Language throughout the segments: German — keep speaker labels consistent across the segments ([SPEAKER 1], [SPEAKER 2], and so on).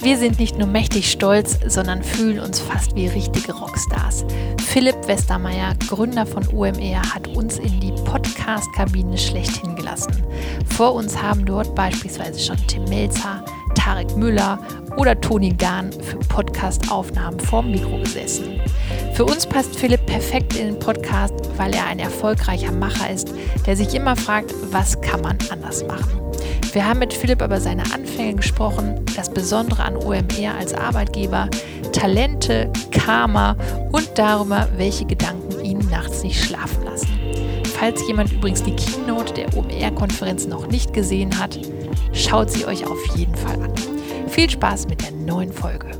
[SPEAKER 1] Wir sind nicht nur mächtig stolz, sondern fühlen uns fast wie richtige Rockstars. Philipp Westermeier, Gründer von OMR, hat uns in die Podcast-Kabine schlechthin gelassen. Vor uns haben dort beispielsweise schon Tim Melzer, Tarek Müller oder Toni Gahn für Podcast-Aufnahmen vorm Mikro gesessen. Für uns passt Philipp perfekt in den Podcast, weil er ein erfolgreicher Macher ist, der sich immer fragt, was kann man anders machen. Wir haben mit Philipp über seine Anfänge gesprochen, das Besondere an OMR als Arbeitgeber, Talente, Karma und darüber, welche Gedanken ihn nachts nicht schlafen lassen. Falls jemand übrigens die Keynote der OMR-Konferenz noch nicht gesehen hat, schaut sie euch auf jeden Fall an. Viel Spaß mit der neuen Folge.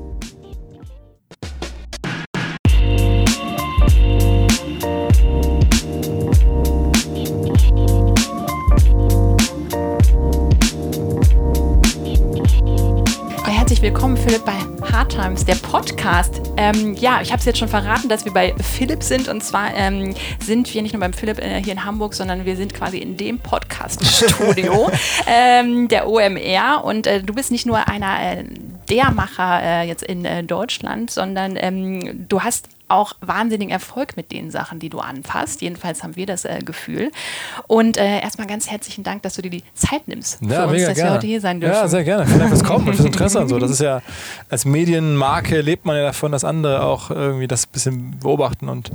[SPEAKER 1] Herzlich willkommen, Philipp, bei Hard Times, der Podcast. Ähm, ja, ich habe es jetzt schon verraten, dass wir bei Philipp sind. Und zwar ähm, sind wir nicht nur beim Philipp äh, hier in Hamburg, sondern wir sind quasi in dem Podcast-Studio ähm, der OMR. Und äh, du bist nicht nur einer äh, der Macher äh, jetzt in äh, Deutschland, sondern ähm, du hast auch wahnsinnigen Erfolg mit den Sachen, die du anpasst. Jedenfalls haben wir das äh, Gefühl. Und äh, erstmal ganz herzlichen Dank, dass du dir die Zeit nimmst
[SPEAKER 2] ja,
[SPEAKER 1] für uns,
[SPEAKER 2] dass
[SPEAKER 1] gerne. wir heute hier sein dürfen.
[SPEAKER 2] Ja, sehr gerne. Vielen Dank fürs Kommen und fürs Interesse und so. Das ist ja, als Medienmarke lebt man ja davon, dass andere auch irgendwie das ein bisschen beobachten und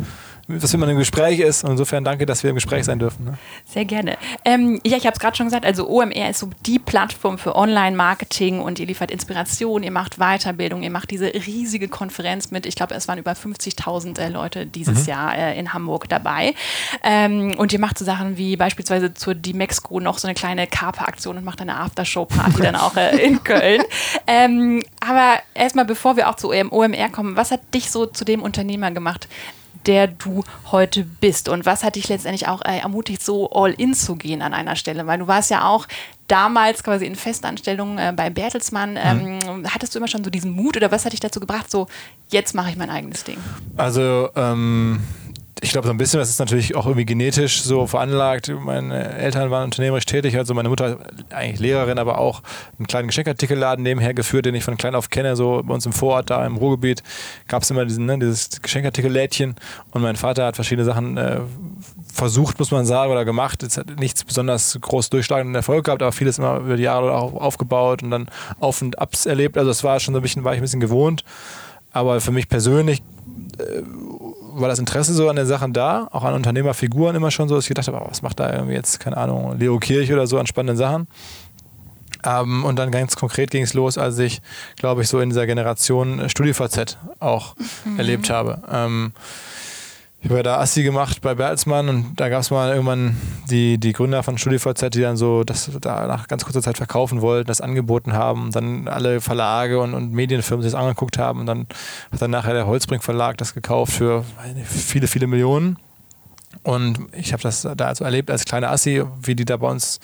[SPEAKER 2] was immer ein Gespräch ist. Und insofern danke, dass wir im Gespräch sein dürfen. Ne?
[SPEAKER 1] Sehr gerne. Ähm, ja, ich habe es gerade schon gesagt, also OMR ist so die Plattform für Online-Marketing und ihr liefert Inspiration, ihr macht Weiterbildung, ihr macht diese riesige Konferenz mit, ich glaube, es waren über 50.000 äh, Leute dieses mhm. Jahr äh, in Hamburg dabei. Ähm, und ihr macht so Sachen wie beispielsweise zur Dimexco noch so eine kleine Carpe-Aktion und macht eine Aftershow-Party dann auch äh, in Köln. Ähm, aber erstmal, bevor wir auch zu OMR kommen, was hat dich so zu dem Unternehmer gemacht? Der du heute bist? Und was hat dich letztendlich auch äh, ermutigt, so all in zu gehen an einer Stelle? Weil du warst ja auch damals quasi in Festanstellung äh, bei Bertelsmann. Ähm, mhm. Hattest du immer schon so diesen Mut oder was hat dich dazu gebracht, so jetzt mache ich mein eigenes Ding?
[SPEAKER 2] Also ähm, ich glaube, so ein bisschen, das ist natürlich auch irgendwie genetisch so veranlagt. Meine Eltern waren unternehmerisch tätig, also meine Mutter eigentlich Lehrerin, aber auch einen kleinen Geschenkartikelladen nebenher geführt, den ich von klein auf kenne. So bei uns im Vorort, da im Ruhrgebiet, gab es immer diesen, ne, dieses Geschenkartikellädchen und mein Vater hat verschiedene Sachen äh, versucht, muss man sagen, oder gemacht. Es hat nichts besonders groß durchschlagenden Erfolg gehabt, aber vieles immer über die Jahre aufgebaut und dann Auf und Abs erlebt. Also das war schon so ein bisschen, war ich ein bisschen gewohnt. Aber für mich persönlich äh, war das Interesse so an den Sachen da, auch an Unternehmerfiguren immer schon so, dass ich gedacht habe, oh, was macht da irgendwie jetzt, keine Ahnung, Leo Kirch oder so an spannenden Sachen. Ähm, und dann ganz konkret ging es los, als ich, glaube ich, so in dieser Generation StudiVZ auch mhm. erlebt habe. Ähm, ich habe da Assi gemacht bei Bertelsmann und da gab es mal irgendwann die, die Gründer von StudiVZ, die dann so das da nach ganz kurzer Zeit verkaufen wollten, das angeboten haben, dann alle Verlage und, und Medienfirmen sich das angeguckt haben und dann hat dann nachher der Holzbrink Verlag das gekauft für viele, viele Millionen. Und ich habe das da also erlebt als kleiner Assi, wie die da bei uns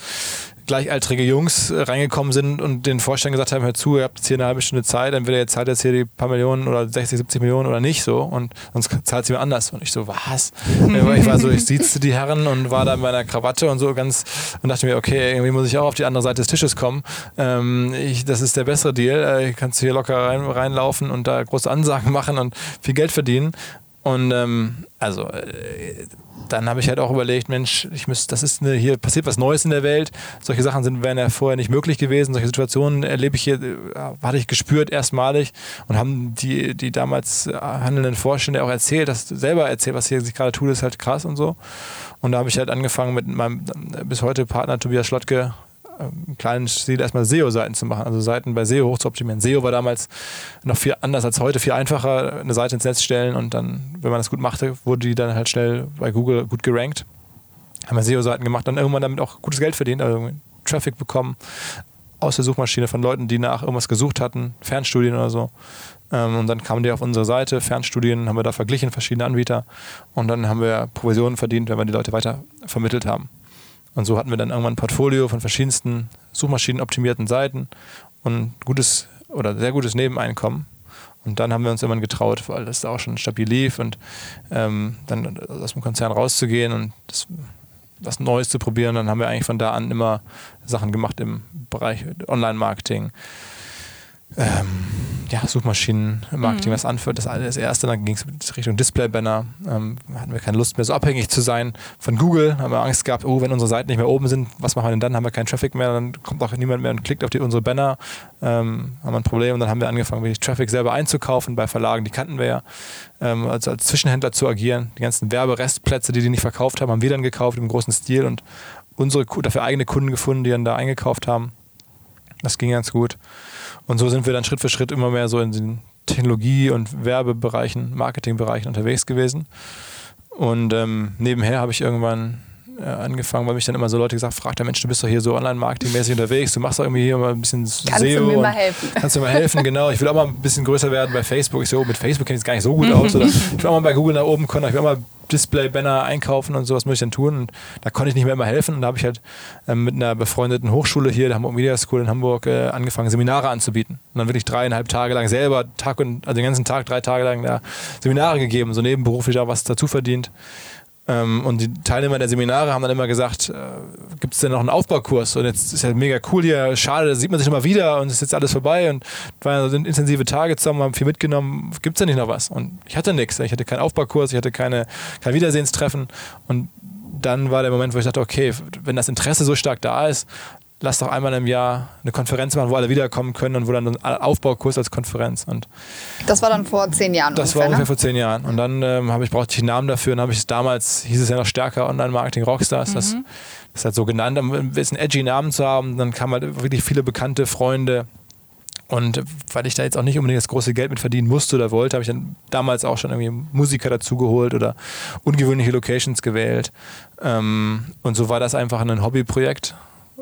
[SPEAKER 2] gleichaltrige Jungs äh, reingekommen sind und den Vorstand gesagt haben, hör zu, ihr habt jetzt hier eine halbe Stunde Zeit, entweder ihr zahlt jetzt hier die paar Millionen oder 60, 70 Millionen oder nicht so und sonst zahlt sie mir anders. Und ich so, was? ich war so, ich siezte die Herren und war da in meiner Krawatte und so ganz und dachte mir, okay, irgendwie muss ich auch auf die andere Seite des Tisches kommen. Ähm, ich, das ist der bessere Deal. Äh, kannst du hier locker rein, reinlaufen und da große Ansagen machen und viel Geld verdienen. Und ähm, also äh, dann habe ich halt auch überlegt, Mensch, ich müsste, das ist eine, hier passiert was Neues in der Welt. Solche Sachen sind, wären ja vorher nicht möglich gewesen. Solche Situationen erlebe ich hier, äh, hatte ich gespürt erstmalig und haben die, die damals äh, handelnden Vorstände auch erzählt, das selber erzählt, was hier sich gerade tut, ist halt krass und so. Und da habe ich halt angefangen mit meinem bis heute Partner Tobias Schlottke im kleinen Stil erstmal SEO-Seiten zu machen, also Seiten bei SEO hoch zu optimieren. SEO war damals noch viel anders als heute, viel einfacher, eine Seite ins Netz stellen und dann, wenn man das gut machte, wurde die dann halt schnell bei Google gut gerankt. Haben wir SEO-Seiten gemacht, dann irgendwann damit auch gutes Geld verdient, also Traffic bekommen aus der Suchmaschine von Leuten, die nach irgendwas gesucht hatten, Fernstudien oder so. Ähm, und dann kamen die auf unsere Seite, Fernstudien, haben wir da verglichen, verschiedene Anbieter. Und dann haben wir Provisionen verdient, wenn wir die Leute weiter vermittelt haben. Und so hatten wir dann irgendwann ein Portfolio von verschiedensten suchmaschinenoptimierten Seiten und gutes oder sehr gutes Nebeneinkommen. Und dann haben wir uns irgendwann getraut, weil das auch schon stabil lief und ähm, dann aus dem Konzern rauszugehen und das, was Neues zu probieren. Dann haben wir eigentlich von da an immer Sachen gemacht im Bereich Online-Marketing, ähm, ja, Suchmaschinenmarketing
[SPEAKER 3] Mhm.
[SPEAKER 2] was anführt. Das alles erste, dann ging es Richtung Display-Banner. Ähm, hatten wir keine Lust mehr, so abhängig zu sein von Google. Haben wir Angst gehabt, oh, wenn unsere Seiten nicht mehr oben sind, was machen wir denn dann? Haben wir keinen Traffic mehr, dann kommt auch niemand mehr und klickt auf die, unsere Banner. Ähm, haben wir ein Problem und dann haben wir angefangen, wirklich Traffic selber einzukaufen bei Verlagen, die kannten wir ja. Ähm, also als Zwischenhändler zu agieren. Die ganzen Werberestplätze, die die nicht verkauft haben, haben wir dann gekauft im großen Stil und unsere dafür eigene Kunden gefunden, die dann da eingekauft haben. Das ging ganz gut. Und so sind wir dann Schritt für Schritt immer mehr so in den Technologie- und Werbebereichen, Marketingbereichen unterwegs gewesen. Und ähm, nebenher habe ich irgendwann äh, angefangen, weil mich dann immer so Leute gesagt fragt der Mensch, du bist doch hier so online-marketingmäßig unterwegs, du machst doch irgendwie hier mal ein bisschen
[SPEAKER 3] Kannst
[SPEAKER 2] SEO.
[SPEAKER 3] du mir mal helfen?
[SPEAKER 2] Kannst du mir helfen, genau. Ich will auch mal ein bisschen größer werden bei Facebook. Ich so, oh, mit Facebook kenne ich es gar nicht so gut aus. Oder ich will auch mal bei Google nach oben kommen, ich will auch mal Display-Banner einkaufen und so, was muss ich denn tun? Und da konnte ich nicht mehr immer helfen. Und da habe ich halt ähm, mit einer befreundeten Hochschule hier, der Hamburg Media School in Hamburg, äh, angefangen, Seminare anzubieten. Und dann wirklich dreieinhalb Tage lang selber, Tag und, also den ganzen Tag, drei Tage lang da Seminare gegeben, so nebenberuflich da was dazu verdient. Ähm, und die Teilnehmer der Seminare haben dann immer gesagt, äh, gibt es denn noch einen Aufbaukurs? Und jetzt ist ja mega cool hier, schade, da sieht man sich immer wieder und ist jetzt alles vorbei und waren so intensive Tage zusammen, haben viel mitgenommen, gibt es denn nicht noch was? Und ich hatte nichts, ich hatte keinen Aufbaukurs, ich hatte keine, kein Wiedersehenstreffen und dann war der Moment, wo ich dachte, okay, wenn das Interesse so stark da ist, lass doch einmal im Jahr eine Konferenz machen, wo alle wiederkommen können und wo dann ein Aufbaukurs als Konferenz und
[SPEAKER 3] Das war dann vor zehn Jahren
[SPEAKER 2] das war
[SPEAKER 3] ungefähr,
[SPEAKER 2] ungefähr
[SPEAKER 3] ne?
[SPEAKER 2] vor zehn Jahren. Und dann ähm, habe ich, brauchte ich einen Namen dafür. Und habe ich es damals, hieß es ja noch stärker Online-Marketing Rockstars. Das, das ist halt so genannt, um ein bisschen edgy Namen zu haben. Dann kamen halt wirklich viele bekannte Freunde. Und weil ich da jetzt auch nicht unbedingt das große Geld mit verdienen musste oder wollte, habe ich dann damals auch schon irgendwie Musiker dazugeholt oder ungewöhnliche Locations gewählt. Ähm, und so war das einfach ein Hobbyprojekt.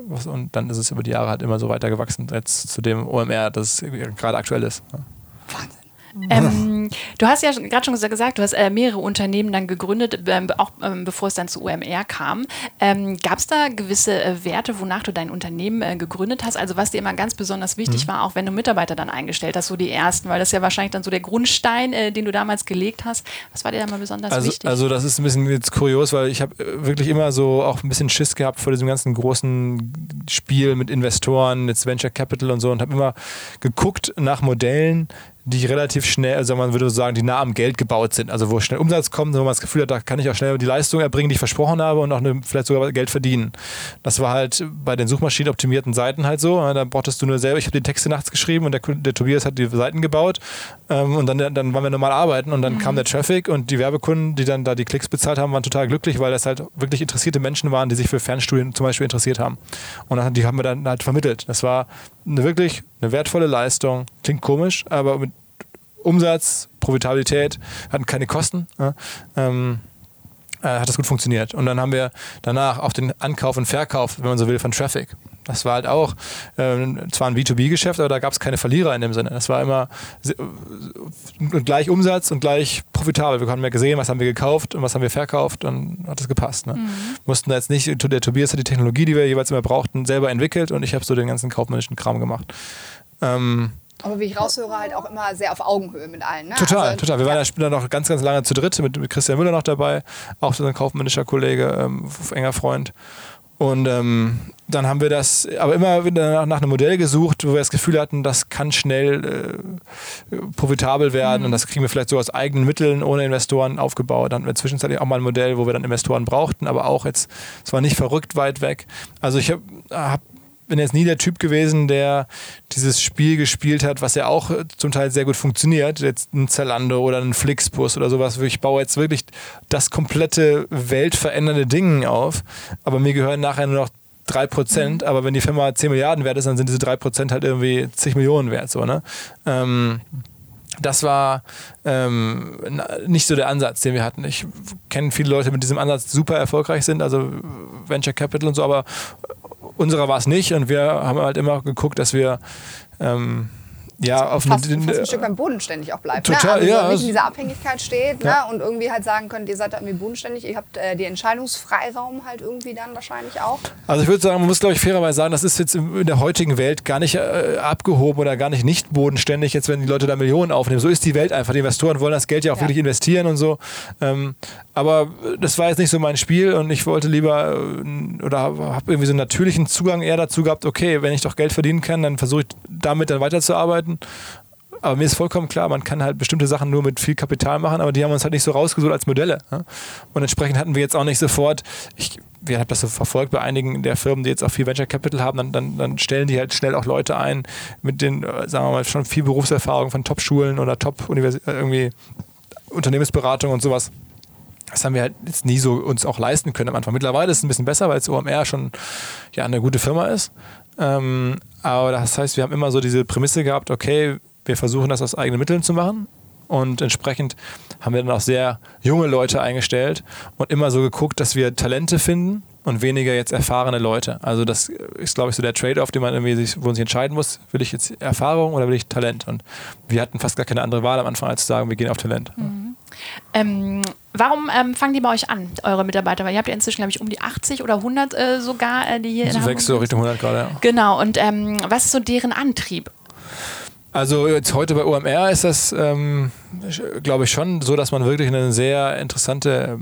[SPEAKER 2] Und dann ist es über die Jahre halt immer so weiter gewachsen, jetzt zu dem OMR, das gerade aktuell ist.
[SPEAKER 1] Ähm, du hast ja gerade schon gesagt, du hast äh, mehrere Unternehmen dann gegründet, ähm, auch ähm, bevor es dann zu UMR kam. Ähm, Gab es da gewisse äh, Werte, wonach du dein Unternehmen äh, gegründet hast? Also was dir immer ganz besonders wichtig
[SPEAKER 2] Mhm.
[SPEAKER 1] war, auch wenn du Mitarbeiter dann eingestellt hast, so die ersten, weil das ist ja wahrscheinlich dann so der Grundstein, äh, den du damals gelegt hast. Was war dir da mal besonders
[SPEAKER 2] Also,
[SPEAKER 1] wichtig?
[SPEAKER 2] also das ist ein bisschen jetzt kurios, weil ich habe äh, wirklich immer so auch ein bisschen Schiss gehabt vor diesem ganzen großen Spiel mit Investoren, jetzt Venture Capital und so und habe immer geguckt nach Modellen, die relativ schnell, also man würde sagen, die nah am Geld gebaut sind, also wo schnell Umsatz kommt, wo man das Gefühl hat, da kann ich auch schnell die Leistung erbringen, die ich versprochen habe und auch eine, vielleicht sogar Geld verdienen. Das war halt bei den suchmaschinenoptimierten Seiten halt so. Da brauchtest du nur selber, ich habe die Texte nachts geschrieben und der, der Tobias hat die Seiten gebaut ähm, und dann, dann waren wir normal arbeiten und dann kam der Traffic und die Werbekunden, die dann da die Klicks bezahlt haben, waren total glücklich, weil das halt wirklich interessierte Menschen waren, die sich für Fernstudien zum Beispiel interessiert haben. Und die haben wir dann halt vermittelt. Das war eine wirklich eine wertvolle Leistung. Klingt komisch, aber mit Umsatz, Profitabilität, hatten keine Kosten. Ja, ähm, äh, hat das gut funktioniert. Und dann haben wir danach auch den Ankauf und Verkauf, wenn man so will, von Traffic. Das war halt auch ähm, zwar ein B2B-Geschäft, aber da gab es keine Verlierer in dem Sinne. Das war immer äh, gleich Umsatz und gleich profitabel. Wir haben ja gesehen, was haben wir gekauft und was haben wir verkauft und hat das gepasst. Ne? Mussten da jetzt nicht, der Tobias hat die Technologie, die wir jeweils immer brauchten, selber entwickelt und ich habe so den ganzen kaufmännischen Kram gemacht. Ähm,
[SPEAKER 3] Aber wie ich raushöre, halt auch immer sehr auf Augenhöhe mit allen. Ne?
[SPEAKER 2] Total,
[SPEAKER 3] Also,
[SPEAKER 2] total. Wir waren ja später noch ganz, ganz lange zu dritt mit, mit Christian Müller noch dabei, auch so ein kaufmännischer Kollege, ähm, enger Freund. Und ähm, dann haben wir das aber immer wieder nach, nach einem Modell gesucht, wo wir das Gefühl hatten, das kann schnell äh, profitabel werden und das kriegen wir vielleicht so aus eigenen Mitteln ohne Investoren aufgebaut. Dann hatten wir zwischenzeitlich auch mal ein Modell, wo wir dann Investoren brauchten, aber auch jetzt, es war nicht verrückt weit weg. Also ich habe hab bin jetzt nie der Typ gewesen, der dieses Spiel gespielt hat, was ja auch zum Teil sehr gut funktioniert. Jetzt ein Zalando oder ein Flixbus oder sowas. Ich baue jetzt wirklich das komplette weltverändernde Ding auf. Aber mir gehören nachher nur noch 3%. Aber wenn die Firma 10 Milliarden wert ist, dann sind diese 3% halt irgendwie zig Millionen wert. So, ne? ähm, das war ähm, nicht so der Ansatz, den wir hatten. Ich kenne viele Leute mit diesem Ansatz, die super erfolgreich sind, also Venture Capital und so, aber unserer war es nicht und wir haben halt immer geguckt, dass wir ähm, ja auf
[SPEAKER 3] Fast,
[SPEAKER 2] eine,
[SPEAKER 3] fast ein Stück weit bodenständig auch bleibt.
[SPEAKER 2] Total,
[SPEAKER 3] ne? also
[SPEAKER 2] ja,
[SPEAKER 3] nicht in dieser Abhängigkeit steht
[SPEAKER 2] Ja.
[SPEAKER 3] ne? und irgendwie halt sagen könnt, ihr seid da irgendwie bodenständig, ihr habt äh, den Entscheidungsfreiraum halt irgendwie dann wahrscheinlich auch.
[SPEAKER 2] Also ich würde sagen, man muss glaube ich fairerweise sagen, das ist jetzt in der heutigen Welt gar nicht äh, abgehoben oder gar nicht nicht bodenständig, jetzt wenn die Leute da Millionen aufnehmen. So ist die Welt einfach. Die Investoren wollen das Geld ja auch
[SPEAKER 3] Ja.
[SPEAKER 2] wirklich investieren und so. Ähm, aber das war jetzt nicht so mein Spiel und ich wollte lieber äh, oder habe irgendwie so einen natürlichen Zugang eher dazu gehabt, okay, wenn ich doch Geld verdienen kann, dann versuche ich damit dann weiterzuarbeiten Leuten. Aber mir ist vollkommen klar, man kann halt bestimmte Sachen nur mit viel Kapital machen, aber die haben uns halt nicht so rausgesucht als Modelle. Und entsprechend hatten wir jetzt auch nicht sofort, ich, wir haben das so verfolgt bei einigen der Firmen, die jetzt auch viel Venture Capital haben, dann, dann, dann stellen die halt schnell auch Leute ein mit den, äh, sagen wir mal, schon viel Berufserfahrung von Top-Schulen oder Top-Universitäten, äh, irgendwie Unternehmensberatung und sowas. Das haben wir halt jetzt nie so uns auch leisten können am Anfang. Mittlerweile ist es ein bisschen besser, weil es OMR schon ja, eine gute Firma ist. Ähm, aber das heißt, wir haben immer so diese Prämisse gehabt, okay, wir versuchen das aus eigenen Mitteln zu machen. Und entsprechend haben wir dann auch sehr junge Leute eingestellt und immer so geguckt, dass wir Talente finden und weniger jetzt erfahrene Leute. Also das ist, glaube ich, so der Trade-off, den man irgendwie sich, wo man sich entscheiden muss, will ich jetzt Erfahrung oder will ich Talent? Und wir hatten fast gar keine andere Wahl am Anfang, als zu sagen, wir gehen auf Talent.
[SPEAKER 1] Mhm. Ähm, warum ähm, fangen die bei euch an, eure Mitarbeiter? Weil ihr habt ja inzwischen, glaube ich, um die 80 oder 100 äh, sogar, äh, die hier
[SPEAKER 2] also in wächst so Richtung 100 gerade, ja.
[SPEAKER 1] Genau, und ähm, was ist so deren Antrieb?
[SPEAKER 2] Also jetzt heute bei OMR ist das, ähm, glaube ich, schon so, dass man wirklich eine sehr interessante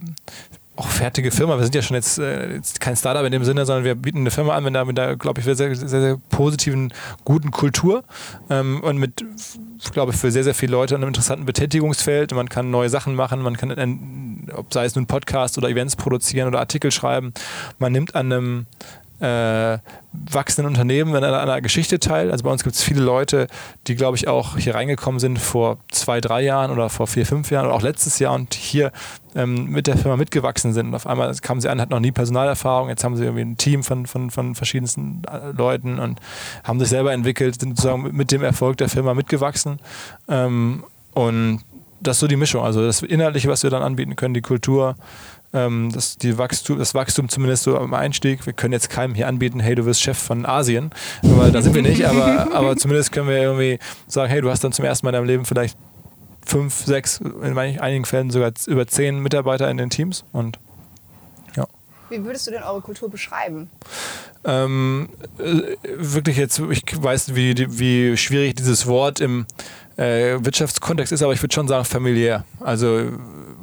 [SPEAKER 2] auch fertige Firma. Wir sind ja schon jetzt, äh, jetzt kein Startup in dem Sinne, sondern wir bieten eine Firma an mit einer, mit einer glaube ich, sehr, sehr, sehr, positiven, guten Kultur ähm, und mit, glaube ich, für sehr, sehr viele Leute einem interessanten Betätigungsfeld. Man kann neue Sachen machen, man kann, ob sei es nun Podcast oder Events produzieren oder Artikel schreiben. Man nimmt an einem äh, wachsenden Unternehmen an einer, einer Geschichte teil. Also bei uns gibt es viele Leute, die, glaube ich, auch hier reingekommen sind vor zwei, drei Jahren oder vor vier, fünf Jahren oder auch letztes Jahr und hier ähm, mit der Firma mitgewachsen sind. Und auf einmal kamen sie an, hatten noch nie Personalerfahrung. Jetzt haben sie irgendwie ein Team von, von, von verschiedensten äh, Leuten und haben sich selber entwickelt, sind sozusagen mit dem Erfolg der Firma mitgewachsen. Ähm, und das ist so die Mischung. Also das Inhaltliche, was wir dann anbieten können, die Kultur, ähm, das, die Wachstum, das Wachstum zumindest so am Einstieg. Wir können jetzt keinem hier anbieten, hey, du wirst Chef von Asien, weil da sind wir nicht, aber, aber zumindest können wir irgendwie sagen, hey, du hast dann zum ersten Mal in deinem Leben vielleicht fünf, sechs, in einigen Fällen sogar über zehn Mitarbeiter in den Teams und ja.
[SPEAKER 3] Wie würdest du denn eure Kultur beschreiben?
[SPEAKER 2] Ähm, äh, wirklich jetzt, ich weiß, wie, wie schwierig dieses Wort im äh, Wirtschaftskontext ist, aber ich würde schon sagen familiär. Also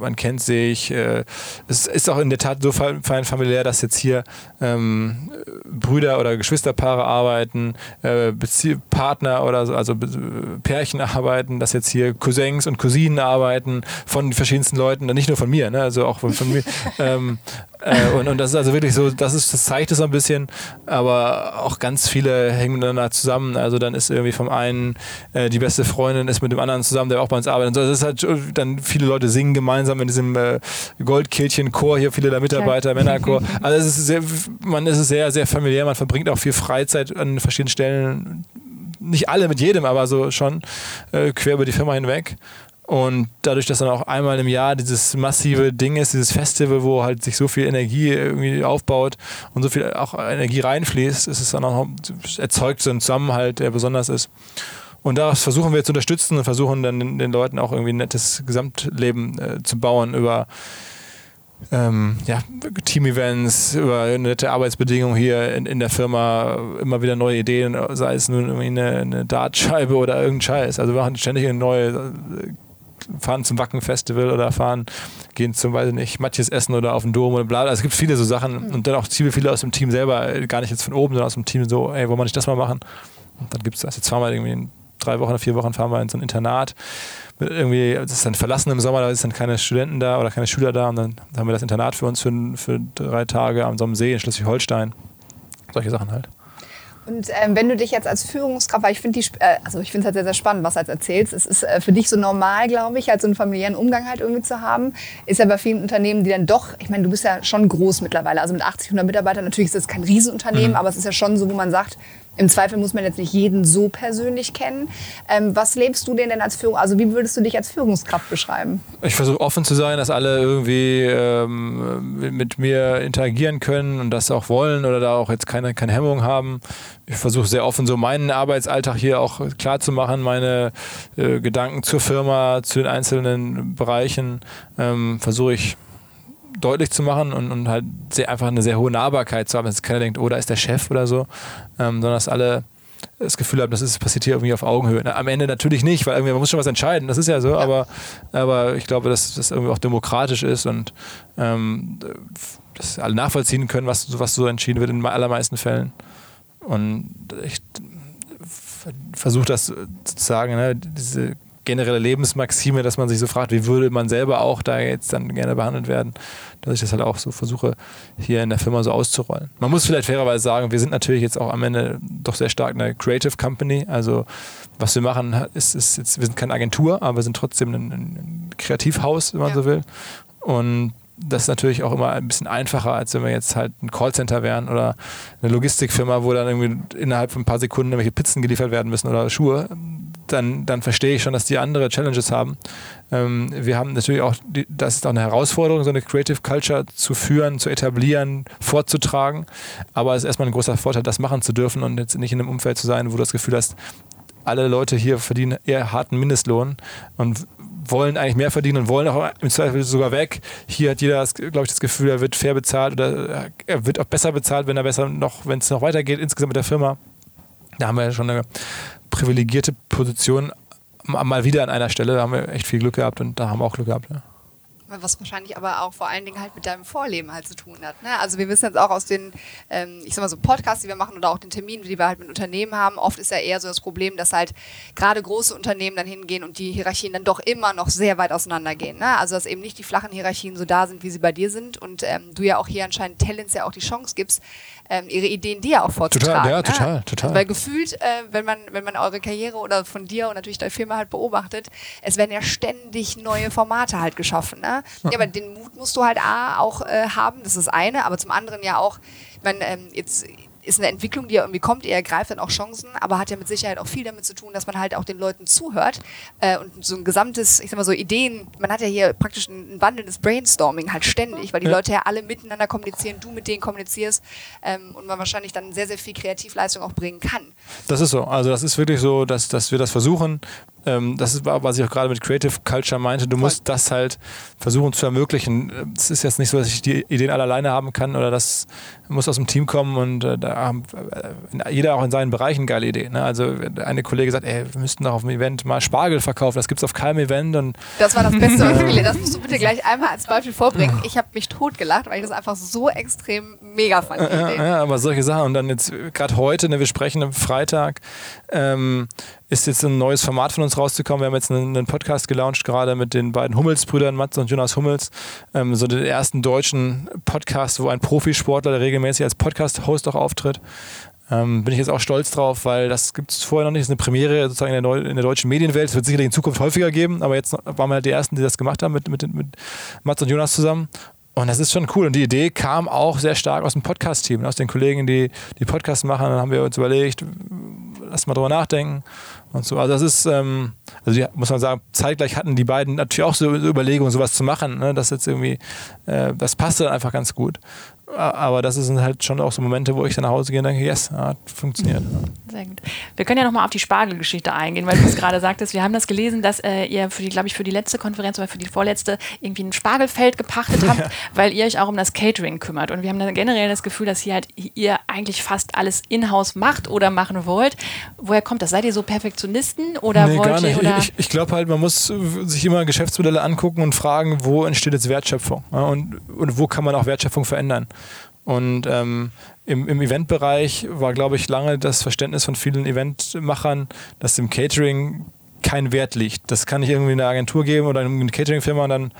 [SPEAKER 2] man kennt sich. Äh, es ist auch in der Tat so fein familiär, dass jetzt hier ähm, Brüder oder Geschwisterpaare arbeiten, äh, Partner oder so, also Pärchen arbeiten, dass jetzt hier Cousins und Cousinen arbeiten von verschiedensten Leuten, nicht nur von mir, ne? also auch von, von mir. ähm, äh, und, und das ist also wirklich so, das ist, das zeigt es so ein bisschen, aber auch ganz viele hängen miteinander zusammen. Also dann ist irgendwie vom einen äh, die beste Freundin ist mit dem anderen zusammen, der auch bei uns arbeitet. Und so, das ist halt dann viele Leute singen gemeinsam in diesem äh, Goldkehlchen-Chor hier, viele der Mitarbeiter, ja. Männerchor. Also es ist sehr, man ist sehr, sehr familiär, man verbringt auch viel Freizeit an verschiedenen Stellen. Nicht alle mit jedem, aber so schon äh, quer über die Firma hinweg. Und dadurch, dass dann auch einmal im Jahr dieses massive Ding ist, dieses Festival, wo halt sich so viel Energie irgendwie aufbaut und so viel auch Energie reinfließt, ist es dann auch erzeugt so einen Zusammenhalt, der besonders ist. Und das versuchen wir zu unterstützen und versuchen dann den, den Leuten auch irgendwie ein nettes Gesamtleben äh, zu bauen über ähm, ja, Team-Events, über nette Arbeitsbedingungen hier in, in, der Firma, immer wieder neue Ideen, sei es nun irgendwie eine, eine Dartscheibe oder irgendein Scheiß. Also wir machen ständig neue, äh, fahren zum Wacken-Festival oder fahren, gehen zum, weiß ich nicht, Matjes essen oder auf den Dom oder bla. Also es gibt viele so Sachen mhm. und dann auch ziemlich viele aus dem Team selber, gar nicht jetzt von oben, sondern aus dem Team so, ey, wollen wir nicht das mal machen? Und dann gibt es jetzt zweimal irgendwie in drei Wochen oder vier Wochen fahren wir in so ein Internat irgendwie, das ist dann verlassen im Sommer, da sind dann keine Studenten da oder keine Schüler da und dann haben wir das Internat für uns für, für drei Tage am so einem See in Schleswig-Holstein. Solche Sachen halt.
[SPEAKER 3] Und ähm, wenn du dich jetzt als Führungskraft, weil ich finde äh, also ich finde es halt sehr, sehr spannend, was du jetzt erzählst. Es ist äh, für dich so normal, glaube ich, halt so einen familiären Umgang halt irgendwie zu haben. Ist ja bei vielen Unternehmen, die dann doch, ich meine, du bist ja schon groß mittlerweile, also mit 80, 100 Mitarbeitern, natürlich ist das kein Riesenunternehmen, mhm. aber es ist ja schon so, wo man sagt, im Zweifel muss man jetzt nicht jeden so persönlich kennen. Ähm, was lebst du denn denn als Führung? Also wie würdest du dich als Führungskraft beschreiben?
[SPEAKER 2] Ich versuche offen zu sein, dass alle irgendwie ähm, mit mir interagieren können und das auch wollen oder da auch jetzt keine, keine Hemmung haben. Ich versuche sehr offen so meinen Arbeitsalltag hier auch klar zu machen, meine äh, Gedanken zur Firma, zu den einzelnen Bereichen ähm, versuche ich deutlich zu machen und, und halt sehr, einfach eine sehr hohe Nahbarkeit zu haben, dass keiner denkt, oh, da ist der Chef oder so, ähm, sondern dass alle das Gefühl haben, das ist, passiert hier irgendwie auf Augenhöhe. Na, am Ende natürlich nicht, weil irgendwie man muss schon was entscheiden, das ist ja so, ja. Aber, aber ich glaube, dass das irgendwie auch demokratisch ist und ähm, dass alle nachvollziehen können, was, was so entschieden wird in den allermeisten Fällen. Und ich versucht das sozusagen, ne, diese generelle Lebensmaxime, dass man sich so fragt, wie würde man selber auch da jetzt dann gerne behandelt werden, dass ich das halt auch so versuche, hier in der Firma so auszurollen. Man muss vielleicht fairerweise sagen, wir sind natürlich jetzt auch am Ende doch sehr stark eine Creative Company. Also was wir machen, ist, ist jetzt, wir sind keine Agentur, aber wir sind trotzdem ein, ein Kreativhaus, wenn man ja. so will. Und das ist natürlich auch immer ein bisschen einfacher, als wenn wir jetzt halt ein Callcenter wären oder eine Logistikfirma, wo dann irgendwie innerhalb von ein paar Sekunden irgendwelche Pizzen geliefert werden müssen oder Schuhe dann, dann verstehe ich schon, dass die andere Challenges haben. Ähm, wir haben natürlich auch, die, das ist auch eine Herausforderung, so eine Creative Culture zu führen, zu etablieren, vorzutragen. Aber es ist erstmal ein großer Vorteil, das machen zu dürfen und jetzt nicht in einem Umfeld zu sein, wo du das Gefühl hast, alle Leute hier verdienen eher harten Mindestlohn und wollen eigentlich mehr verdienen und wollen auch im Zweifel sogar weg. Hier hat jeder, glaube ich, das Gefühl, er wird fair bezahlt oder er wird auch besser bezahlt, wenn er besser noch, wenn es noch weitergeht insgesamt mit der Firma. Da haben wir ja schon eine privilegierte Position mal wieder an einer Stelle. Da haben wir echt viel Glück gehabt und da haben wir auch Glück gehabt. Ja.
[SPEAKER 3] Was wahrscheinlich aber auch vor allen Dingen halt mit deinem Vorleben halt zu tun hat. Ne? Also wir wissen jetzt auch aus den, ähm, ich sag mal so Podcasts, die wir machen oder auch den Terminen, die wir halt mit Unternehmen haben, oft ist ja eher so das Problem, dass halt gerade große Unternehmen dann hingehen und die Hierarchien dann doch immer noch sehr weit auseinandergehen. Ne? Also dass eben nicht die flachen Hierarchien so da sind, wie sie bei dir sind und ähm, du ja auch hier anscheinend Talents ja auch die Chance gibst, ähm, ihre Ideen dir auch vorzutragen.
[SPEAKER 2] Total, ja, total,
[SPEAKER 3] ne?
[SPEAKER 2] total.
[SPEAKER 3] Weil gefühlt, äh, wenn man, wenn man eure Karriere oder von dir und natürlich deine Firma halt beobachtet, es werden ja ständig neue Formate halt geschaffen. Ne? Ja, aber den Mut musst du halt A, auch äh, haben, das ist das eine, aber zum anderen ja auch, ich meine, ähm, jetzt ist eine Entwicklung, die ja irgendwie kommt, ihr ergreift dann auch Chancen, aber hat ja mit Sicherheit auch viel damit zu tun, dass man halt auch den Leuten zuhört äh, und so ein gesamtes, ich sag mal so Ideen, man hat ja hier praktisch ein, ein wandelndes Brainstorming halt ständig, weil die ja. Leute ja alle miteinander kommunizieren, du mit denen kommunizierst ähm, und man wahrscheinlich dann sehr, sehr viel Kreativleistung auch bringen kann.
[SPEAKER 2] Das ist so, also das ist wirklich so, dass, dass wir das versuchen, ähm, das ist, was ich auch gerade mit Creative Culture meinte. Du musst das halt versuchen zu ermöglichen. Es ist jetzt nicht so, dass ich die Ideen alle alleine haben kann oder das muss aus dem Team kommen und äh, da haben äh, jeder auch in seinen Bereichen geile Ideen. Ne? Also eine Kollegin sagt, ey, wir müssten doch auf dem Event mal Spargel verkaufen. Das gibt es auf keinem Event. Und,
[SPEAKER 3] das war das Beste, was ich gelesen Das musst du bitte gleich einmal als Beispiel vorbringen. Ich habe mich totgelacht, weil ich das einfach so extrem mega fand.
[SPEAKER 2] Ja, ja, aber solche Sachen. Und dann jetzt gerade heute, ne, wir sprechen am Freitag, ähm, ist jetzt ein neues Format von uns rausgekommen. Wir haben jetzt einen, einen Podcast gelauncht, gerade mit den beiden Hummels-Brüdern, Mats und Jonas Hummels. Ähm, so den ersten deutschen Podcast, wo ein Profisportler regelmäßig als Podcast-Host auch auftritt. Ähm, bin ich jetzt auch stolz drauf, weil das gibt es vorher noch nicht. Das ist eine Premiere sozusagen in der, in der deutschen Medienwelt. Es wird sicherlich in Zukunft häufiger geben, aber jetzt waren wir halt die Ersten, die das gemacht haben mit, mit, mit Mats und Jonas zusammen. Und das ist schon cool. Und die Idee kam auch sehr stark aus dem Podcast-Team, aus den Kollegen, die die Podcasts machen. Dann haben wir uns überlegt, lass mal drüber nachdenken und so. Also das ist, ähm, also die, muss man sagen, zeitgleich hatten die beiden natürlich auch so Überlegungen, sowas zu machen. Ne? Das jetzt irgendwie, äh, das passte dann einfach ganz gut. Aber das sind halt schon auch so Momente, wo ich dann nach Hause gehe und denke, yes, hat funktioniert.
[SPEAKER 1] Sehr gut. Wir können ja nochmal auf die Spargelgeschichte eingehen, weil du es gerade sagtest. Wir haben das gelesen, dass äh, ihr für die, glaube ich, für die letzte Konferenz oder für die vorletzte irgendwie ein Spargelfeld gepachtet habt, ja. weil ihr euch auch um das Catering kümmert. Und wir haben dann generell das Gefühl, dass hier halt ihr eigentlich fast alles in-house macht oder machen wollt. Woher kommt das? Seid ihr so Perfektionisten oder nee, wollt gar nicht.
[SPEAKER 2] Ich, ich glaube halt, man muss sich immer Geschäftsmodelle angucken und fragen, wo entsteht jetzt Wertschöpfung ja, und, und wo kann man auch Wertschöpfung verändern. Und ähm, im, im Eventbereich war, glaube ich, lange das Verständnis von vielen Eventmachern, dass im Catering kein Wert liegt. Das kann ich irgendwie in eine Agentur geben oder eine Cateringfirma und dann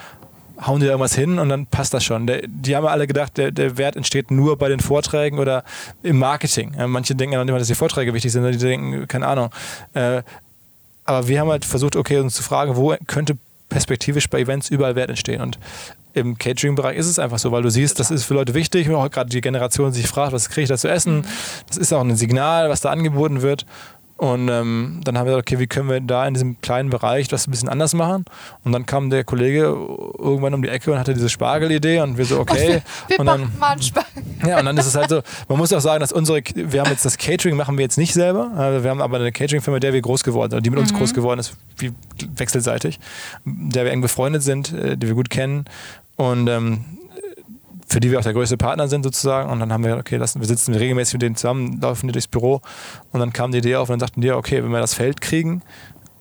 [SPEAKER 2] hauen die da irgendwas hin und dann passt das schon. Der, die haben alle gedacht, der, der Wert entsteht nur bei den Vorträgen oder im Marketing. Manche denken ja noch nicht mal, dass die Vorträge wichtig sind, die denken, keine Ahnung. Äh, aber wir haben halt versucht, okay, uns zu fragen, wo könnte perspektivisch bei Events überall Wert entstehen. Und im Catering-Bereich ist es einfach so, weil du siehst, das ist für Leute wichtig, gerade die Generation sich fragt, was kriege ich da zu essen. Mhm. Das ist auch ein Signal, was da angeboten wird. Und ähm, dann haben wir gesagt, okay, wie können wir da in diesem kleinen Bereich das ein bisschen anders machen? Und dann kam der Kollege irgendwann um die Ecke und hatte diese Spargelidee und wir so, okay.
[SPEAKER 3] wir
[SPEAKER 2] und dann,
[SPEAKER 3] mal einen Spargel.
[SPEAKER 2] Ja, und dann ist es halt so, man muss auch sagen, dass unsere, wir haben jetzt das Catering machen wir jetzt nicht selber. Wir haben aber eine Catering-Firma, der wir groß geworden sind, die mit uns mhm. groß geworden ist, wie wechselseitig, der wir eng befreundet sind, äh, die wir gut kennen. Und ähm, für die wir auch der größte Partner sind sozusagen. Und dann haben wir, okay, lassen, wir sitzen regelmäßig mit denen zusammen, laufen die durchs Büro und dann kam die Idee auf und dann sagten die, okay, wenn wir das Feld kriegen,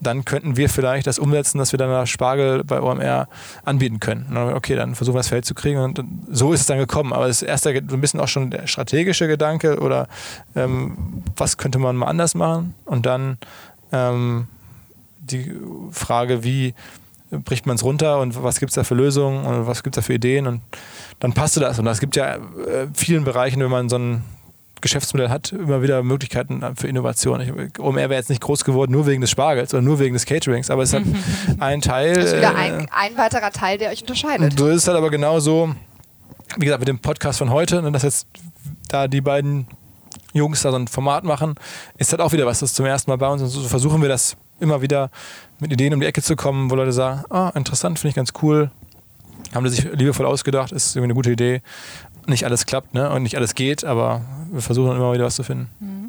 [SPEAKER 2] dann könnten wir vielleicht das umsetzen, dass wir dann Spargel bei OMR anbieten können. Dann, okay, dann versuchen wir das Feld zu kriegen und so ist es dann gekommen. Aber das erste so ein bisschen auch schon der strategische Gedanke oder ähm, was könnte man mal anders machen und dann ähm, die Frage, wie bricht man es runter und was gibt es da für Lösungen und was gibt es da für Ideen und dann passte das. Und es gibt ja äh, vielen Bereichen, wenn man so ein Geschäftsmodell hat, immer wieder Möglichkeiten für Innovation. OMR wäre jetzt nicht groß geworden nur wegen des Spargels oder nur wegen des Caterings, aber es hat ein Teil.
[SPEAKER 3] Das ist wieder ein, äh, ein weiterer Teil, der euch unterscheidet.
[SPEAKER 2] So ist es halt aber genauso, wie gesagt, mit dem Podcast von heute, ne, dass jetzt da die beiden Jungs da so ein Format machen, ist halt auch wieder was, das zum ersten Mal bei uns und so versuchen wir das immer wieder mit Ideen um die Ecke zu kommen, wo Leute sagen, ah, interessant, finde ich ganz cool, haben die sich liebevoll ausgedacht, ist irgendwie eine gute Idee nicht alles klappt ne? und nicht alles geht, aber wir versuchen immer wieder was zu finden.
[SPEAKER 1] Mhm.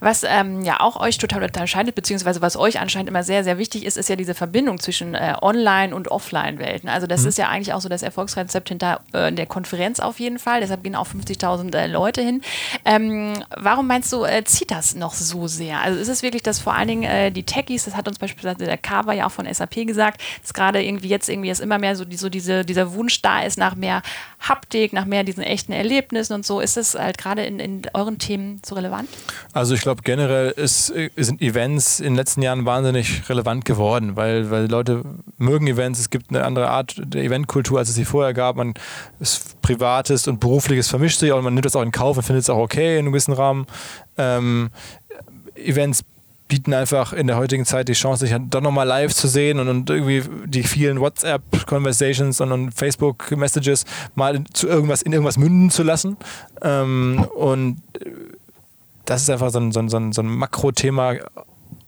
[SPEAKER 1] Was ähm, ja auch euch total unterscheidet, beziehungsweise was euch anscheinend immer sehr, sehr wichtig ist, ist ja diese Verbindung zwischen äh, Online- und Offline-Welten. Also das mhm. ist ja eigentlich auch so das Erfolgsrezept hinter äh, der Konferenz auf jeden Fall. Deshalb gehen auch 50.000 äh, Leute hin. Ähm, warum meinst du, äh, zieht das noch so sehr? Also ist es wirklich, dass vor allen Dingen äh, die Techies, das hat uns beispielsweise der Carver ja auch von SAP gesagt, dass gerade irgendwie jetzt irgendwie jetzt immer mehr so, die, so diese, dieser Wunsch da ist nach mehr Haptik, nach mehr diesen echten Erlebnissen und so. Ist das halt gerade in, in euren Themen so relevant?
[SPEAKER 2] Also ich glaube generell ist, sind Events in den letzten Jahren wahnsinnig relevant geworden, weil, weil Leute mögen Events. Es gibt eine andere Art der Eventkultur, als es sie vorher gab. Man ist Privates und Berufliches vermischt sich und man nimmt das auch in Kauf und findet es auch okay in einem gewissen Rahmen. Ähm, Events bieten einfach in der heutigen Zeit die Chance, sich dann nochmal live zu sehen und, und, irgendwie die vielen WhatsApp-Conversations und, und Facebook-Messages mal zu irgendwas in irgendwas münden zu lassen. Ähm, und das ist einfach so ein, so ein, so ein, Makrothema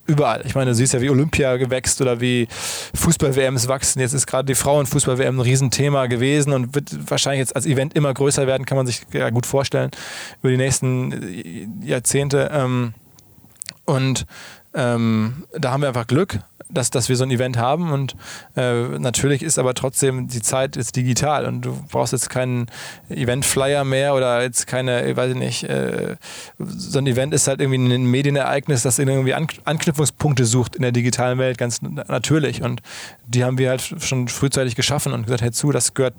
[SPEAKER 2] überall. Ich meine, du siehst ja, wie Olympia gewächst oder wie Fußball-WMs wachsen. Jetzt ist gerade die Frauen-Fußball-WM ein Riesenthema gewesen und wird wahrscheinlich jetzt als Event immer größer werden, kann man sich ja gut vorstellen, über die nächsten Jahrzehnte. Ähm, und ähm, da haben wir einfach Glück, dass, dass wir so ein Event haben. Und äh, natürlich ist aber trotzdem die Zeit ist digital und du brauchst jetzt keinen Event-Flyer mehr oder jetzt keine, ich weiß nicht, äh, so ein Event ist halt irgendwie ein Medienereignis, das irgendwie An Anknüpfungspunkte sucht in der digitalen Welt, ganz natürlich. Und die haben wir halt schon frühzeitig geschaffen und gesagt, hey zu, das gehört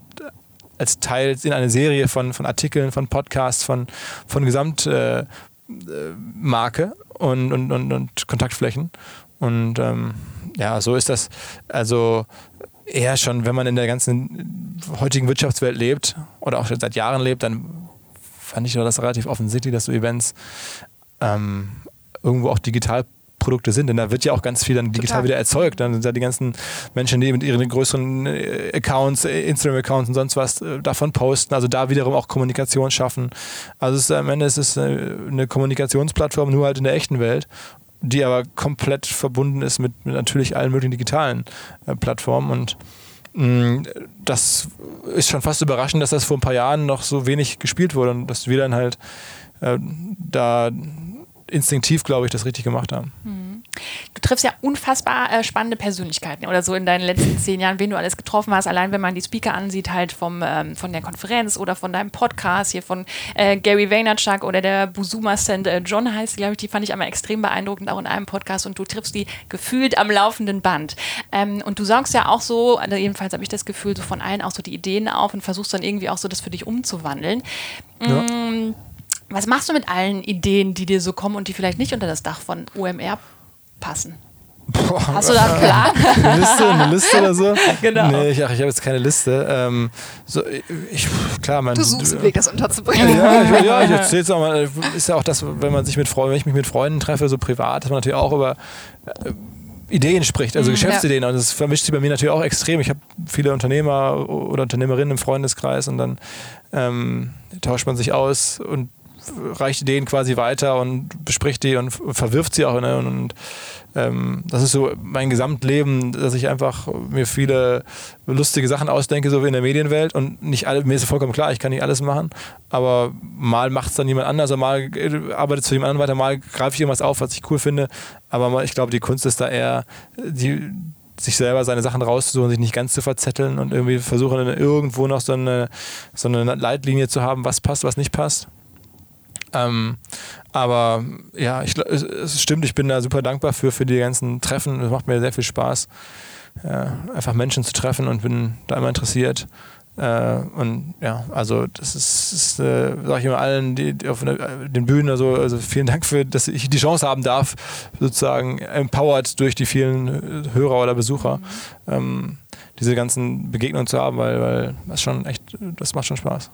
[SPEAKER 2] als Teil in eine Serie von, von Artikeln, von Podcasts, von, von Gesamtmarke. Äh, und, und, und, und Kontaktflächen. Und ähm, ja, so ist das. Also eher schon, wenn man in der ganzen heutigen Wirtschaftswelt lebt oder auch schon seit Jahren lebt, dann fand ich das relativ offensichtlich, dass so Events ähm, irgendwo auch digital Produkte sind, denn da wird ja auch ganz viel dann digital Total. wieder erzeugt. Dann sind da die ganzen Menschen, die mit ihren größeren äh, Accounts, äh, Instagram-Accounts und sonst was äh, davon posten, also da wiederum auch Kommunikation schaffen. Also es ist, am Ende ist es eine Kommunikationsplattform, nur halt in der echten Welt die aber komplett verbunden ist mit, mit natürlich allen möglichen digitalen äh, Plattformen. Und mm, das ist schon fast überraschend, dass das vor ein paar Jahren noch so wenig gespielt wurde und dass wir dann halt äh, da instinktiv, glaube ich, das richtig gemacht haben.
[SPEAKER 1] Mhm. Du triffst ja unfassbar äh, spannende Persönlichkeiten oder so in deinen letzten zehn Jahren, wen du alles getroffen hast. Allein wenn man die Speaker ansieht, halt vom, ähm, von der Konferenz oder von deinem Podcast, hier von äh, Gary Vaynerchuk oder der Buzuma St. Äh, John heißt, glaube ich, die fand ich einmal extrem beeindruckend, auch in einem Podcast und du triffst die gefühlt am laufenden Band. Ähm, und du saugst ja auch so, also jedenfalls habe ich das Gefühl, so von allen auch so die Ideen auf und versuchst dann irgendwie auch so das für dich umzuwandeln. Ja. Mm, was machst du mit allen Ideen, die dir so kommen und die vielleicht nicht unter das Dach von OMR passen? Boah, Hast du da einen Plan?
[SPEAKER 2] Eine Liste, eine Liste oder so? Genau. Nee, ich, ich habe jetzt keine Liste. Ähm, so, ich, klar, man,
[SPEAKER 3] du suchst einen Weg, das unterzubringen.
[SPEAKER 2] Ja, ich, ja, ich erzähle es auch mal. Ist ja auch das, wenn man sich mit Freunden, wenn ich mich mit Freunden treffe, so privat, dass man natürlich auch über äh, Ideen spricht, also mhm, Geschäftsideen. Ja. Und das vermischt sich bei mir natürlich auch extrem. Ich habe viele Unternehmer oder Unternehmerinnen im Freundeskreis und dann ähm, tauscht man sich aus und reicht Ideen quasi weiter und bespricht die und verwirft sie auch. Ne? Und, ähm, das ist so mein Gesamtleben, dass ich einfach mir viele lustige Sachen ausdenke, so wie in der Medienwelt. Und nicht alle, mir ist vollkommen klar, ich kann nicht alles machen. Aber mal macht es dann jemand anders, mal arbeitet es für jemand anderen weiter, mal greife ich irgendwas auf, was ich cool finde. Aber ich glaube, die Kunst ist da eher, die, sich selber seine Sachen rauszusuchen, sich nicht ganz zu verzetteln und irgendwie versuchen, irgendwo noch so eine, so eine Leitlinie zu haben, was passt, was nicht passt. Ähm, aber ja, ich, es, es, stimmt, ich bin da super dankbar für, für die ganzen Treffen. Es macht mir sehr viel Spaß, äh, einfach Menschen zu treffen und bin da immer interessiert. Äh, und ja, also das ist, ist äh, sage ich immer allen, die, die auf den Bühnen, also, also vielen Dank für, dass ich die Chance haben darf, sozusagen empowered durch die vielen Hörer oder Besucher, mhm. ähm, diese ganzen Begegnungen zu haben, weil, weil das schon echt, das macht schon Spaß.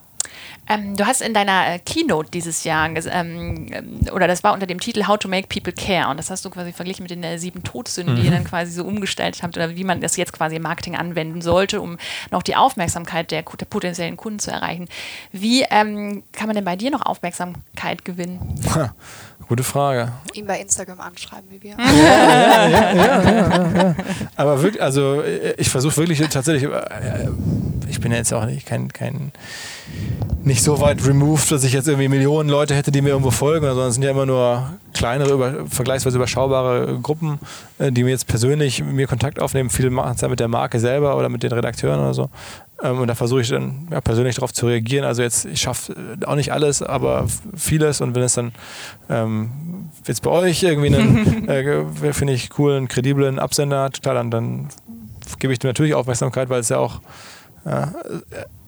[SPEAKER 1] Ähm, du hast in deiner äh, Keynote dieses Jahr, ähm, oder das war unter dem Titel How to Make People Care, und das hast du quasi verglichen mit den äh, sieben Todsünden, mhm. die ihr dann quasi so umgestellt habt, oder wie man das jetzt quasi im Marketing anwenden sollte, um noch die Aufmerksamkeit der, der potenziellen Kunden zu erreichen. Wie ähm, kann man denn bei dir noch Aufmerksamkeit gewinnen?
[SPEAKER 2] Ha, gute Frage.
[SPEAKER 3] Ihn bei Instagram anschreiben, wie wir.
[SPEAKER 2] ja, ja, ja, Aber wirklich, also äh, ich versuche wirklich tatsächlich, äh, ich bin ja jetzt auch nicht kein, kein nicht so weit removed, dass ich jetzt irgendwie Millionen Leute hätte, die mir irgendwo folgen, sondern es sind ja immer nur kleinere, über, vergleichsweise überschaubare Gruppen, äh, die mir jetzt persönlich mir Kontakt aufnehmen. Viele machen es ja mit der Marke selber oder mit den Redakteuren oder so. Ähm, und da versuche ich dann ja, persönlich darauf zu reagieren. Also jetzt, ich schaffe äh, auch nicht alles, aber vieles. Und wenn es dann ähm, jetzt bei euch irgendwie einen, äh, finde ich, coolen, krediblen Absender hat, klar, dann, dann gebe ich dem natürlich Aufmerksamkeit, weil es ja auch äh,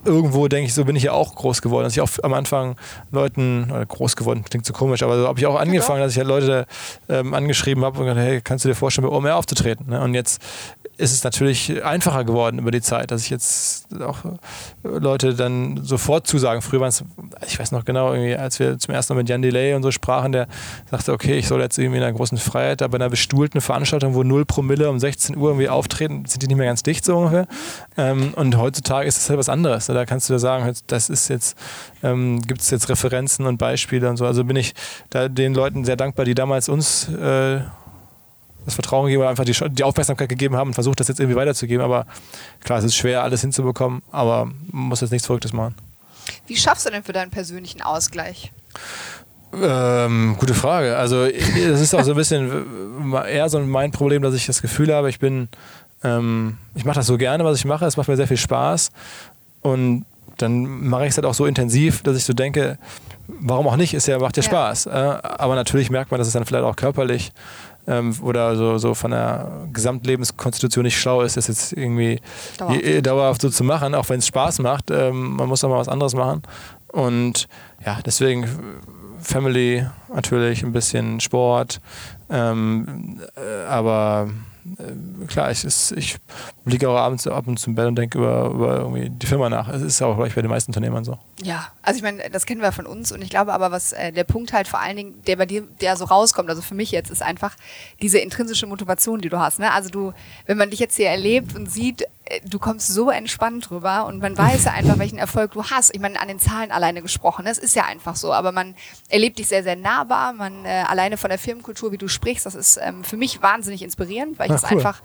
[SPEAKER 2] irgendwo denke ich, so bin ich ja auch groß geworden. Dass ich auch am Anfang Leuten, oder groß geworden, klingt so komisch, aber so habe ich auch angefangen, dass ich halt Leute ähm, angeschrieben habe und gesagt, hey, kannst du dir vorstellen, bei OMR aufzutreten? Ne? Und jetzt ist es natürlich einfacher geworden über die Zeit, dass ich jetzt auch Leute dann sofort zusagen. Früher waren es, ich weiß noch genau, irgendwie, als wir zum ersten Mal mit Jan Delay und so sprachen, der sagte, okay, ich soll jetzt irgendwie in einer großen Freiheit, aber bei einer bestuhlten Veranstaltung, wo 0 Promille um 16 Uhr irgendwie auftreten, sind die nicht mehr ganz dicht so ungefähr. Ähm, und heutzutage ist es halt was anderes. Da kannst du dir sagen, das ist jetzt, ähm, gibt es jetzt Referenzen und Beispiele und so. Also bin ich da den Leuten sehr dankbar, die damals uns äh, das Vertrauen gegeben oder einfach die, die Aufmerksamkeit gegeben haben und versucht, das jetzt irgendwie weiterzugeben. Aber klar, es ist schwer, alles hinzubekommen, aber man muss jetzt nichts Verrücktes machen.
[SPEAKER 3] Wie schaffst du denn für deinen persönlichen Ausgleich?
[SPEAKER 2] Ähm, gute Frage. Also es ist auch so ein bisschen eher so mein Problem, dass ich das Gefühl habe, ich bin, ähm, ich mache das so gerne, was ich mache. Es macht mir sehr viel Spaß und dann mache ich es halt auch so intensiv, dass ich so denke, warum auch nicht? Ist ja macht ja, ja. Spaß. Äh, aber natürlich merkt man, dass es dann vielleicht auch körperlich ähm, oder so, so von der Gesamtlebenskonstitution nicht schlau ist, das jetzt irgendwie dauerhaft, dauerhaft so zu machen, auch wenn es Spaß macht. Ähm, man muss auch mal was anderes machen. Und ja, deswegen Family natürlich, ein bisschen Sport, ähm, äh, aber klar, ich, ich liege auch abends ab und zu im Bett und denke über, über irgendwie die Firma nach. Es ist auch, glaube ich, bei den meisten Unternehmern so.
[SPEAKER 3] Ja, also ich meine, das kennen wir von uns und ich glaube aber, was äh, der Punkt halt vor allen Dingen, der bei dir, der so rauskommt, also für mich jetzt, ist einfach diese intrinsische Motivation, die du hast. Ne? Also du, wenn man dich jetzt hier erlebt und sieht, äh, du kommst so entspannt drüber und man weiß ja einfach, welchen Erfolg du hast. Ich meine, an den Zahlen alleine gesprochen, das ist ja einfach so, aber man erlebt dich sehr, sehr nahbar. Man äh, alleine von der Firmenkultur, wie du sprichst, das ist ähm, für mich wahnsinnig inspirierend, weil ich Das cool. einfach,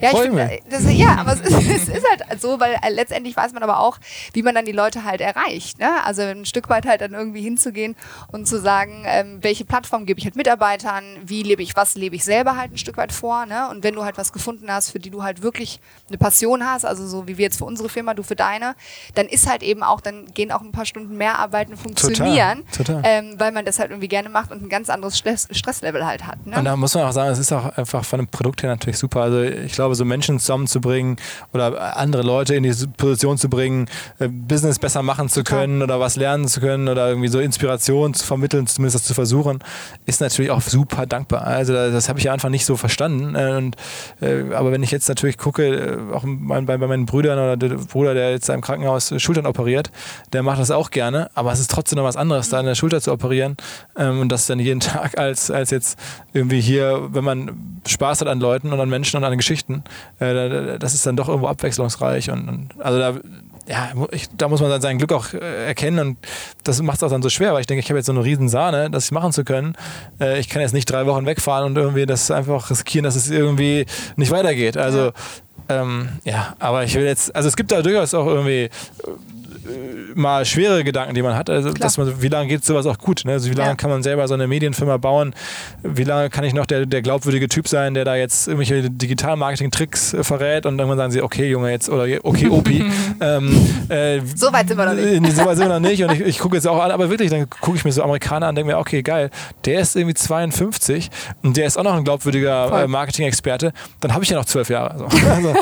[SPEAKER 3] ja, ich finde, das, ja, aber es ist, es ist, halt so, weil äh, letztendlich weiß man aber auch, wie man dann die Leute halt erreicht. Ne? Also ein Stück weit halt dann irgendwie hinzugehen und zu sagen, ähm, welche Plattform gebe ich halt Mitarbeitern, wie lebe ich, was lebe ich selber halt ein Stück weit vor. Ne? Und wenn du halt was gefunden hast, für die du halt wirklich eine Passion hast, hast, also so wie wir jetzt für unsere Firma, du für deine, dann ist halt eben auch, dann gehen auch ein paar Stunden mehr arbeiten funktionieren, total, total. Ähm, weil man das halt irgendwie gerne macht und ein ganz anderes Stress, Stresslevel halt hat. Ne?
[SPEAKER 2] Und da muss man auch sagen, es ist auch einfach von dem Produkt her natürlich super. Also ich glaube, so Menschen zusammenzubringen oder andere Leute in diese Position zu bringen, äh, Business besser machen zu können oder was lernen zu können oder irgendwie so Inspiration zu vermitteln, zumindest das zu versuchen, ist natürlich auch super dankbar. Also das habe ich einfach nicht so verstanden. Äh, und, äh, aber wenn ich jetzt natürlich gucke, auch bei, bei meinen Brüdern oder der Bruder, der jetzt im Krankenhaus Schultern operiert, der macht das auch gerne, aber es ist trotzdem noch was anderes, da eine Schulter zu operieren ähm, und das dann jeden Tag als, als jetzt irgendwie hier, wenn man Spaß hat an Leuten und an Menschen und an Geschichten, äh, das ist dann doch irgendwo abwechslungsreich und, und also da ja, ich, da muss man dann sein Glück auch äh, erkennen und das macht es auch dann so schwer, weil ich denke, ich habe jetzt so eine riesen Sahne, das machen zu können. Äh, ich kann jetzt nicht drei Wochen wegfahren und irgendwie das einfach riskieren, dass es irgendwie nicht weitergeht. Also ähm, ja, aber ich will jetzt, also es gibt da durchaus auch irgendwie mal schwere Gedanken, die man hat. Also, dass man, wie lange geht sowas auch gut? Ne? Also, wie lange ja. kann man selber so eine Medienfirma bauen? Wie lange kann ich noch der, der glaubwürdige Typ sein, der da jetzt irgendwelche Digital-Marketing-Tricks äh, verrät und irgendwann sagen sie, okay, Junge, jetzt oder okay, Opi. ähm,
[SPEAKER 3] äh, so weit sind wir noch nicht.
[SPEAKER 2] so weit sind wir noch nicht. Und ich, ich gucke jetzt auch an, aber wirklich, dann gucke ich mir so Amerikaner an und denke mir, okay, geil, der ist irgendwie 52 und der ist auch noch ein glaubwürdiger äh, Marketing-Experte. Dann habe ich ja noch zwölf Jahre. So. Also.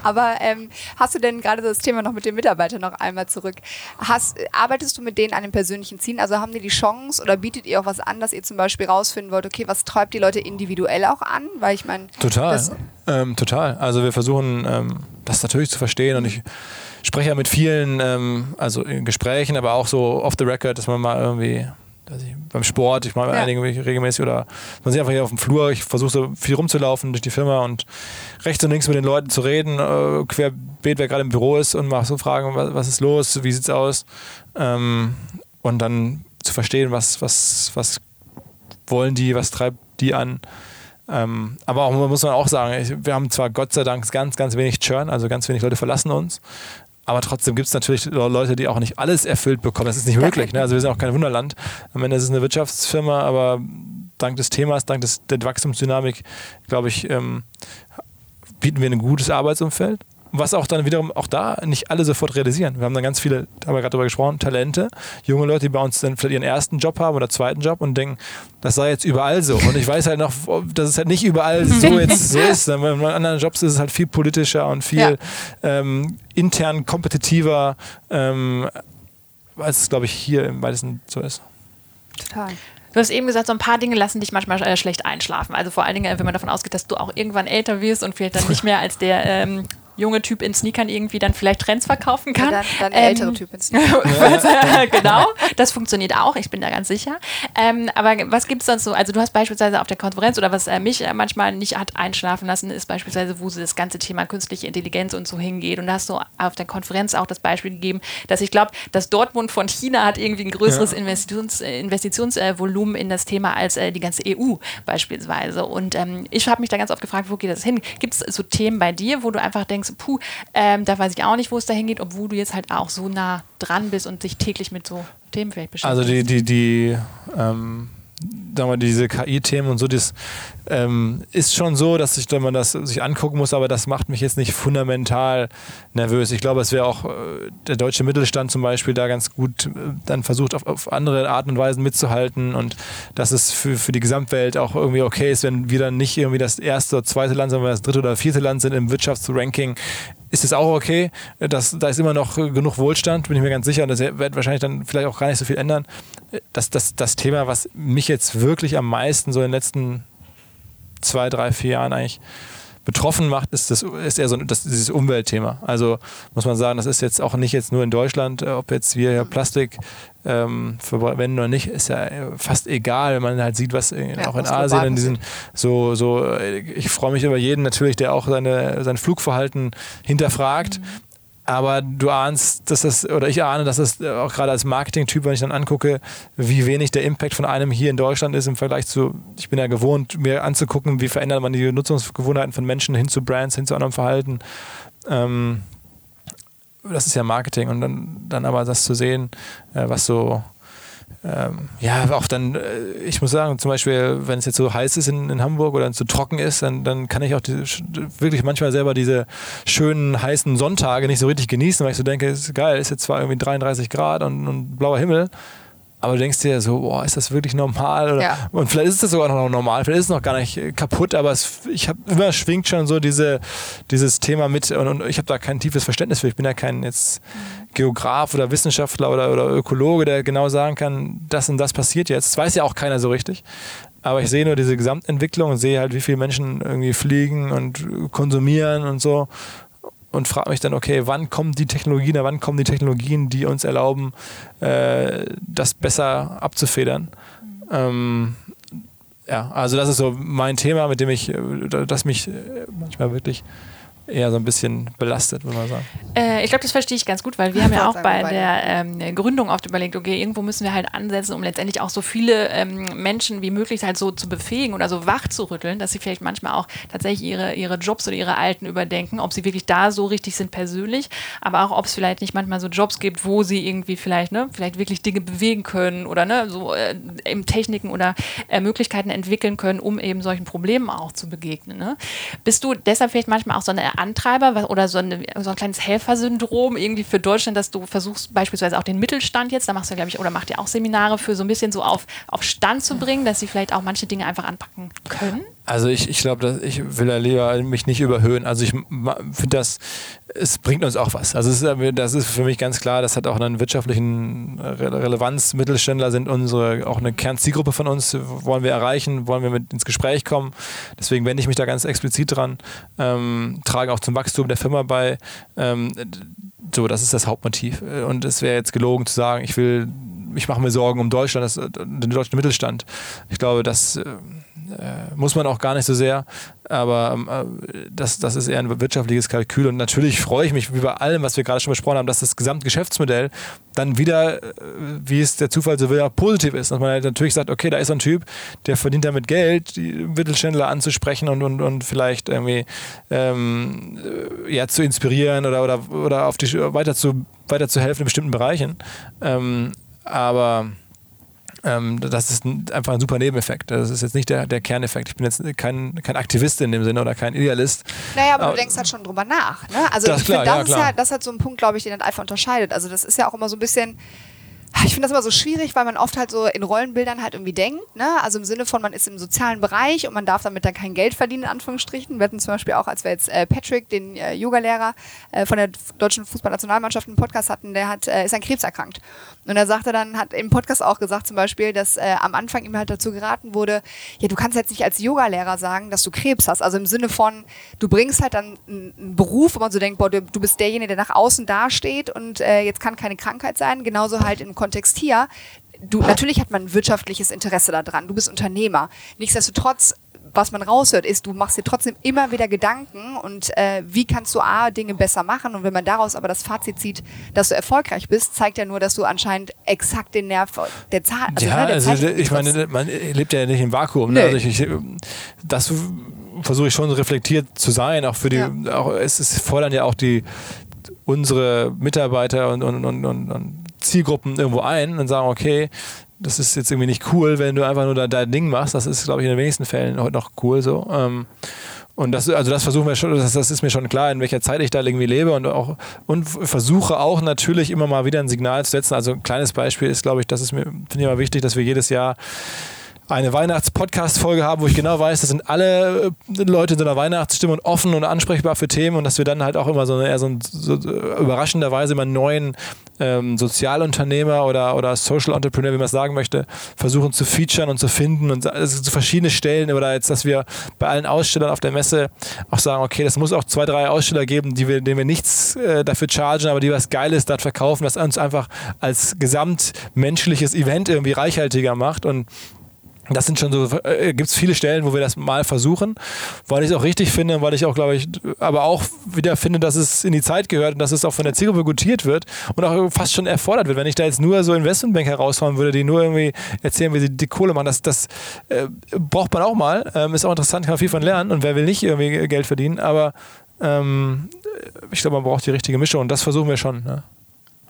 [SPEAKER 3] Aber ähm, hast du denn gerade das Thema noch mit den Mitarbeitern noch einmal zurück? Hast, arbeitest du mit denen an den persönlichen Zielen? Also haben die die Chance oder bietet ihr auch was an, dass ihr zum Beispiel rausfinden wollt, okay, was treibt die Leute individuell auch an? Weil ich meine.
[SPEAKER 2] Total. Ähm, total. Also wir versuchen ähm, das natürlich zu verstehen und ich spreche ja mit vielen, ähm, also in Gesprächen, aber auch so off the record, dass man mal irgendwie ich, beim Sport, ich mache ja. einige regelmäßig oder man sieht einfach hier auf dem Flur, ich versuche so viel rumzulaufen durch die Firma und rechts und links mit den Leuten zu reden, äh, querbeet, wer gerade im Büro ist und mal so fragen, was, was ist los, wie sieht's aus ähm, und dann zu verstehen, was, was, was wollen die, was treibt die an. Ähm, aber auch muss man auch sagen, ich, wir haben zwar Gott sei Dank ganz, ganz wenig Churn, also ganz wenig Leute verlassen uns. Aber trotzdem gibt es natürlich Leute, die auch nicht alles erfüllt bekommen. Das ist nicht möglich. Ne? Also wir sind auch kein Wunderland. Am Ende ist es eine Wirtschaftsfirma, aber dank des Themas, dank des, der Wachstumsdynamik, glaube ich, ähm, bieten wir ein gutes Arbeitsumfeld was auch dann wiederum auch da nicht alle sofort realisieren. Wir haben dann ganz viele, da haben wir gerade drüber gesprochen, Talente, junge Leute, die bei uns dann vielleicht ihren ersten Job haben oder zweiten Job und denken, das sei jetzt überall so. Und ich weiß halt noch, dass es halt nicht überall so jetzt so ist. Bei anderen Jobs ist es halt viel politischer und viel ja. ähm, intern kompetitiver, ähm, als es, glaube ich, hier im weitesten so ist.
[SPEAKER 1] Total. Du hast eben gesagt, so ein paar Dinge lassen dich manchmal äh, schlecht einschlafen. Also vor allen Dingen, wenn man davon ausgeht, dass du auch irgendwann älter wirst und vielleicht dann nicht mehr als der ähm, junge Typ in Sneakern irgendwie dann vielleicht Trends verkaufen kann. Ja,
[SPEAKER 3] dann, dann ähm, ältere Typ in Sneakern.
[SPEAKER 1] genau, das funktioniert auch, ich bin da ganz sicher. Ähm, aber was gibt es sonst so? Also du hast beispielsweise auf der Konferenz oder was äh, mich äh, manchmal nicht hat einschlafen lassen, ist beispielsweise, wo das ganze Thema künstliche Intelligenz und so hingeht. Und da hast du auf der Konferenz auch das Beispiel gegeben, dass ich glaube, dass Dortmund von China hat irgendwie ein größeres ja. Investitions, äh, Investitionsvolumen in das Thema als äh, die ganze EU beispielsweise. Und ähm, ich habe mich da ganz oft gefragt, wo geht das hin? Gibt es so Themen bei dir, wo du einfach denkst, puh, ähm, da weiß ich auch nicht, wo es dahin geht, obwohl du jetzt halt auch so nah dran bist und dich täglich mit so Themen vielleicht beschäftigst.
[SPEAKER 2] Also die, die, die ähm, wir, diese KI-Themen und so, das ähm, ist schon so, dass ich, wenn man das sich angucken muss, aber das macht mich jetzt nicht fundamental nervös. Ich glaube, es wäre auch äh, der deutsche Mittelstand zum Beispiel da ganz gut äh, dann versucht, auf, auf, andere Arten und Weisen mitzuhalten und dass es für, für die Gesamtwelt auch irgendwie okay ist, wenn wir dann nicht irgendwie das erste oder zweite Land, sondern das dritte oder vierte Land sind im Wirtschaftsranking, ist es auch okay. Das, da ist immer noch genug Wohlstand, bin ich mir ganz sicher. Und das wird wahrscheinlich dann vielleicht auch gar nicht so viel ändern. Das, das, das Thema, was mich jetzt wirklich am meisten so in den letzten zwei, drei, vier Jahren eigentlich betroffen macht, ist, das, ist eher so das, dieses Umweltthema. Also muss man sagen, das ist jetzt auch nicht jetzt nur in Deutschland, äh, ob jetzt wir ja Plastik ähm, verwenden oder nicht, ist ja fast egal, wenn man halt sieht, was in, ja, auch in Asien in diesen so, so, ich freue mich über jeden natürlich, der auch seine, sein Flugverhalten hinterfragt. Mhm. Aber du ahnst, dass das, oder ich ahne, dass das auch gerade als Marketing-Typ, wenn ich dann angucke, wie wenig der Impact von einem hier in Deutschland ist im Vergleich zu, ich bin ja gewohnt, mir anzugucken, wie verändert man die Nutzungsgewohnheiten von Menschen hin zu Brands, hin zu anderem Verhalten. Ähm, das ist ja Marketing und dann, dann aber das zu sehen, äh, was so ähm, ja, auch dann, äh, ich muss sagen, zum Beispiel, wenn es jetzt so heiß ist in, in Hamburg oder so trocken ist, dann, dann kann ich auch die, wirklich manchmal selber diese schönen heißen Sonntage nicht so richtig genießen, weil ich so denke, ist geil, ist jetzt zwar irgendwie 33 Grad und, und blauer Himmel, aber du denkst dir so, boah, ist das wirklich normal? Oder, ja. Und vielleicht ist es sogar noch normal, vielleicht ist es noch gar nicht kaputt, aber es, ich habe immer schwingt schon so diese, dieses Thema mit und, und ich habe da kein tiefes Verständnis für. Ich bin ja kein jetzt Geograf oder Wissenschaftler oder, oder Ökologe, der genau sagen kann, das und das passiert jetzt. Das weiß ja auch keiner so richtig. Aber ich sehe nur diese Gesamtentwicklung und sehe halt, wie viele Menschen irgendwie fliegen und konsumieren und so und frage mich dann, okay, wann kommen die Technologien, wann kommen die Technologien, die uns erlauben, äh, das besser abzufedern. Ähm, ja, also das ist so mein Thema, mit dem ich, äh, das mich äh, manchmal wirklich eher so ein bisschen belastet, würde man sagen.
[SPEAKER 1] Äh, ich glaube, das verstehe ich ganz gut, weil wir haben ja auch bei der ähm, Gründung oft überlegt, okay, irgendwo müssen wir halt ansetzen, um letztendlich auch so viele ähm, Menschen wie möglich halt so zu befähigen oder so wach zu rütteln, dass sie vielleicht manchmal auch tatsächlich ihre, ihre Jobs oder ihre Alten überdenken, ob sie wirklich da so richtig sind persönlich, aber auch ob es vielleicht nicht manchmal so Jobs gibt, wo sie irgendwie vielleicht, ne, vielleicht wirklich Dinge bewegen können oder ne, so äh, Techniken oder äh, Möglichkeiten entwickeln können, um eben solchen Problemen auch zu begegnen. Ne? Bist du deshalb vielleicht manchmal auch so eine Antreiber oder so, eine, so ein kleines Helfersyndrom irgendwie für Deutschland, dass du versuchst beispielsweise auch den Mittelstand jetzt, da machst du glaube ich, oder macht ihr auch Seminare für so ein bisschen so auf, auf Stand zu bringen, dass sie vielleicht auch manche Dinge einfach anpacken können?
[SPEAKER 2] Also ich, ich glaube, ich will da lieber mich nicht überhöhen. Also ich finde das, es bringt uns auch was. Also ist, das ist für mich ganz klar, das hat auch einen wirtschaftlichen Relevanz. Mittelständler sind unsere, auch eine Kernzielgruppe von uns, wollen wir erreichen, wollen wir mit ins Gespräch kommen. Deswegen wende ich mich da ganz explizit dran, ähm, trage auch zum Wachstum der Firma bei. Ähm, so, das ist das Hauptmotiv. Und es wäre jetzt gelogen zu sagen, ich will, ich mache mir Sorgen um Deutschland, das, den deutschen Mittelstand. Ich glaube, das äh, muss man auch gar nicht so sehr, aber ähm, äh, das, das ist eher ein wirtschaftliches Kalkül. Und natürlich freue ich mich, wie bei allem, was wir gerade schon besprochen haben, dass das Gesamtgeschäftsmodell dann wieder, äh, wie es der Zufall so will, auch positiv ist. Dass man halt natürlich sagt, okay, da ist ein Typ, der verdient damit Geld, die Mittelständler anzusprechen und, und, und vielleicht irgendwie ähm, äh, ja, zu inspirieren oder, oder, oder auf die, weiter, zu, weiter zu helfen in bestimmten Bereichen. Ähm, aber ähm, das ist ein, einfach ein super Nebeneffekt. Das ist jetzt nicht der, der Kerneffekt. Ich bin jetzt kein, kein Aktivist in dem Sinne oder kein Idealist.
[SPEAKER 3] Naja, aber, aber du denkst halt schon drüber nach. Ne? Also
[SPEAKER 2] das
[SPEAKER 3] ich
[SPEAKER 2] finde,
[SPEAKER 3] das,
[SPEAKER 2] ja,
[SPEAKER 3] ist ja, das ist halt so ein Punkt, glaube ich, den halt einfach unterscheidet. Also das ist ja auch immer so ein bisschen ich finde das immer so schwierig, weil man oft halt so in Rollenbildern halt irgendwie denkt. Ne? Also im Sinne von, man ist im sozialen Bereich und man darf damit dann kein Geld verdienen, in Anführungsstrichen. Wir hatten zum Beispiel auch, als wir jetzt äh, Patrick, den äh, Yogalehrer äh, von der deutschen Fußballnationalmannschaft, einen Podcast hatten, der hat, äh, ist an Krebs erkrankt. Und er sagte dann, hat im Podcast auch gesagt zum Beispiel, dass äh, am Anfang ihm halt dazu geraten wurde, ja, du kannst jetzt nicht als Yogalehrer sagen, dass du Krebs hast. Also im Sinne von, du bringst halt dann einen Beruf, wo man so denkt, boah, du, du bist derjenige, der nach außen dasteht und äh, jetzt kann keine Krankheit sein. Genauso halt im Kontext hier. Du, natürlich hat man ein wirtschaftliches Interesse daran. Du bist Unternehmer. Nichtsdestotrotz was man raushört, ist, du machst dir trotzdem immer wieder Gedanken und äh, wie kannst du A, Dinge besser machen und wenn man daraus aber das Fazit zieht, dass du erfolgreich bist, zeigt ja nur, dass du anscheinend exakt den Nerv der Zahl.
[SPEAKER 2] Also, ja, ne, also ich meine, man lebt ja nicht im Vakuum. Ne? Also ich, ich, das versuche ich schon reflektiert zu sein, auch für die, ja. auch, es, es fordern ja auch die unsere Mitarbeiter und, und, und, und Zielgruppen irgendwo ein und sagen, okay, das ist jetzt irgendwie nicht cool, wenn du einfach nur da dein Ding machst. Das ist, glaube ich, in den wenigsten Fällen heute noch cool so. Ähm, und das, also das versuchen wir schon, das, das, ist mir schon klar, in welcher Zeit ich da irgendwie lebe und auch und versuche auch natürlich immer mal wieder ein Signal zu setzen. Also ein kleines Beispiel ist, glaube ich, das ist mir, finde ich immer wichtig, dass wir jedes Jahr eine Weihnachts-Podcast-Folge haben, wo ich genau weiß, das sind alle äh, Leute in so einer Weihnachtsstimmung offen und ansprechbar für Themen und dass wir dann halt auch immer so, eher so, so überraschenderweise immer einen neuen ähm, Sozialunternehmer oder, oder Social Entrepreneur, wie man es sagen möchte, versuchen zu featuren und zu finden und also zu verschiedene Stellen oder jetzt, dass wir bei allen Ausstellern auf der Messe auch sagen, okay, das muss auch zwei, drei Aussteller geben, die wir, denen wir nichts äh, dafür chargen, aber die was Geiles dort verkaufen, was uns einfach als gesamtmenschliches Event irgendwie reichhaltiger macht. Und das sind schon so, äh, gibt es viele Stellen, wo wir das mal versuchen, weil ich es auch richtig finde, weil ich auch, glaube ich, aber auch wieder finde, dass es in die Zeit gehört und dass es auch von der Zielgruppe gutiert wird und auch fast schon erfordert wird. Wenn ich da jetzt nur so Investmentbank heraushauen würde, die nur irgendwie erzählen, wie sie die Kohle machen, das, das äh, braucht man auch mal. Ähm, ist auch interessant, kann man viel von lernen und wer will nicht irgendwie Geld verdienen, aber ähm, ich glaube, man braucht die richtige Mischung und das versuchen wir schon. Ne?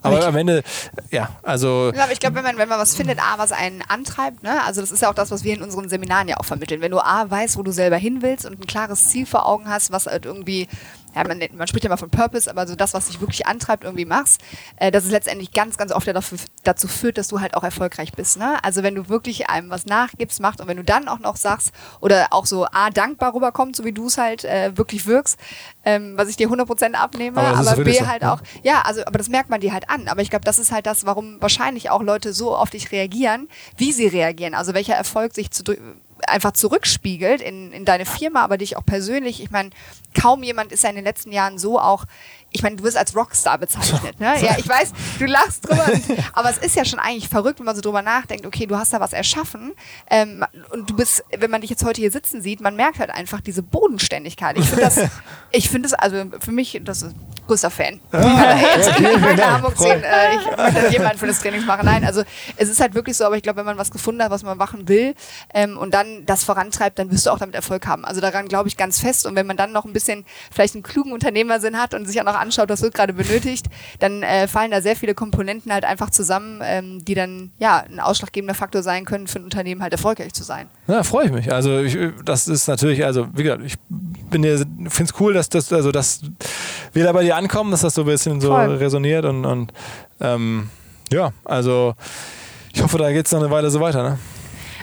[SPEAKER 2] Aber am Ende, ja, also.
[SPEAKER 3] Ja, aber ich glaube, wenn man, wenn man was findet, A, was einen antreibt, ne? also das ist ja auch das, was wir in unseren Seminaren ja auch vermitteln. Wenn du A, weißt, wo du selber hin willst und ein klares Ziel vor Augen hast, was halt irgendwie ja, man, man, spricht ja mal von Purpose, aber so das, was dich wirklich antreibt, irgendwie machst, äh, dass es letztendlich ganz, ganz oft ja dafür, dazu führt, dass du halt auch erfolgreich bist. Ne? Also wenn du wirklich einem was nachgibst, machst und wenn du dann auch noch sagst oder auch so A, dankbar rüberkommt, so wie du es halt äh, wirklich wirkst, ähm, was ich dir 100% abnehme, aber, aber B halt auch, ja, also, aber das merkt man dir halt an. Aber ich glaube, das ist halt das, warum wahrscheinlich auch Leute so auf dich reagieren, wie sie reagieren. Also welcher Erfolg sich zu einfach zurückspiegelt in, in deine Firma, aber dich auch persönlich. Ich meine, kaum jemand ist ja in den letzten Jahren so auch ich meine, du wirst als Rockstar bezeichnet, ne? Ja, ich weiß, du lachst drüber, und, aber es ist ja schon eigentlich verrückt, wenn man so drüber nachdenkt, okay, du hast da was erschaffen ähm, und du bist, wenn man dich jetzt heute hier sitzen sieht, man merkt halt einfach diese Bodenständigkeit. Ich finde das, ich finde das, also für mich, das ist größter Fan. Ah, also, okay, in Hamburg sehen, äh, ich möchte jemanden für das Training machen. Nein, also es ist halt wirklich so, aber ich glaube, wenn man was gefunden hat, was man machen will ähm, und dann das vorantreibt, dann wirst du auch damit Erfolg haben. Also daran glaube ich ganz fest und wenn man dann noch ein bisschen vielleicht einen klugen Unternehmersinn hat und sich auch noch anschaut, was wird gerade benötigt, dann äh, fallen da sehr viele Komponenten halt einfach zusammen, ähm, die dann ja ein ausschlaggebender Faktor sein können, für ein Unternehmen halt erfolgreich zu sein.
[SPEAKER 2] Ja, freue ich mich. Also ich, das ist natürlich, also wie gesagt, ich finde es cool, dass das, also dass wir da bei dir ankommen, dass das so ein bisschen so Voll. resoniert und, und ähm, ja, also ich hoffe, da geht es noch eine Weile so weiter. Ne?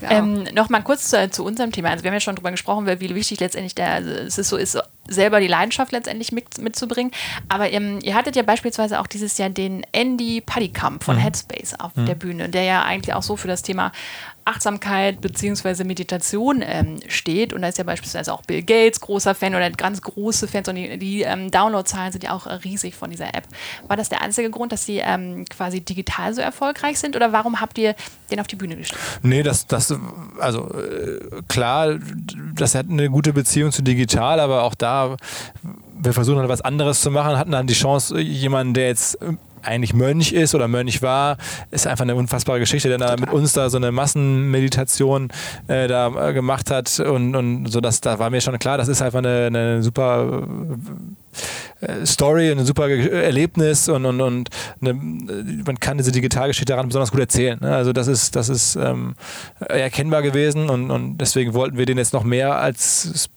[SPEAKER 1] Ja. Ähm, noch mal kurz zu, zu, unserem Thema. Also wir haben ja schon darüber gesprochen, wie wichtig letztendlich der, also es ist so ist, selber die Leidenschaft letztendlich mit, mitzubringen. Aber ähm, ihr hattet ja beispielsweise auch dieses Jahr den Andy Puddykamp von mhm. Headspace auf mhm. der Bühne, der ja eigentlich auch so für das Thema Achtsamkeit bzw. Meditation ähm, steht. Und da ist ja beispielsweise auch Bill Gates großer Fan oder ganz große Fans und die, die ähm, Downloadzahlen sind ja auch riesig von dieser App. War das der einzige Grund, dass sie ähm, quasi digital so erfolgreich sind oder warum habt ihr den auf die Bühne gestellt?
[SPEAKER 2] Nee, das, das also äh, klar, das hat eine gute Beziehung zu digital, aber auch da wir versuchen halt was anderes zu machen, hatten dann die Chance, jemanden, der jetzt eigentlich Mönch ist oder Mönch war, ist einfach eine unfassbare Geschichte, der da mit uns da so eine Massenmeditation äh, da äh, gemacht hat und, und so, dass, da war mir schon klar, das ist einfach eine, eine super äh, Story, ein super Erlebnis und, und, und eine, man kann diese Digitalgeschichte daran besonders gut erzählen. Ne? Also das ist, das ist ähm, erkennbar gewesen und, und deswegen wollten wir den jetzt noch mehr als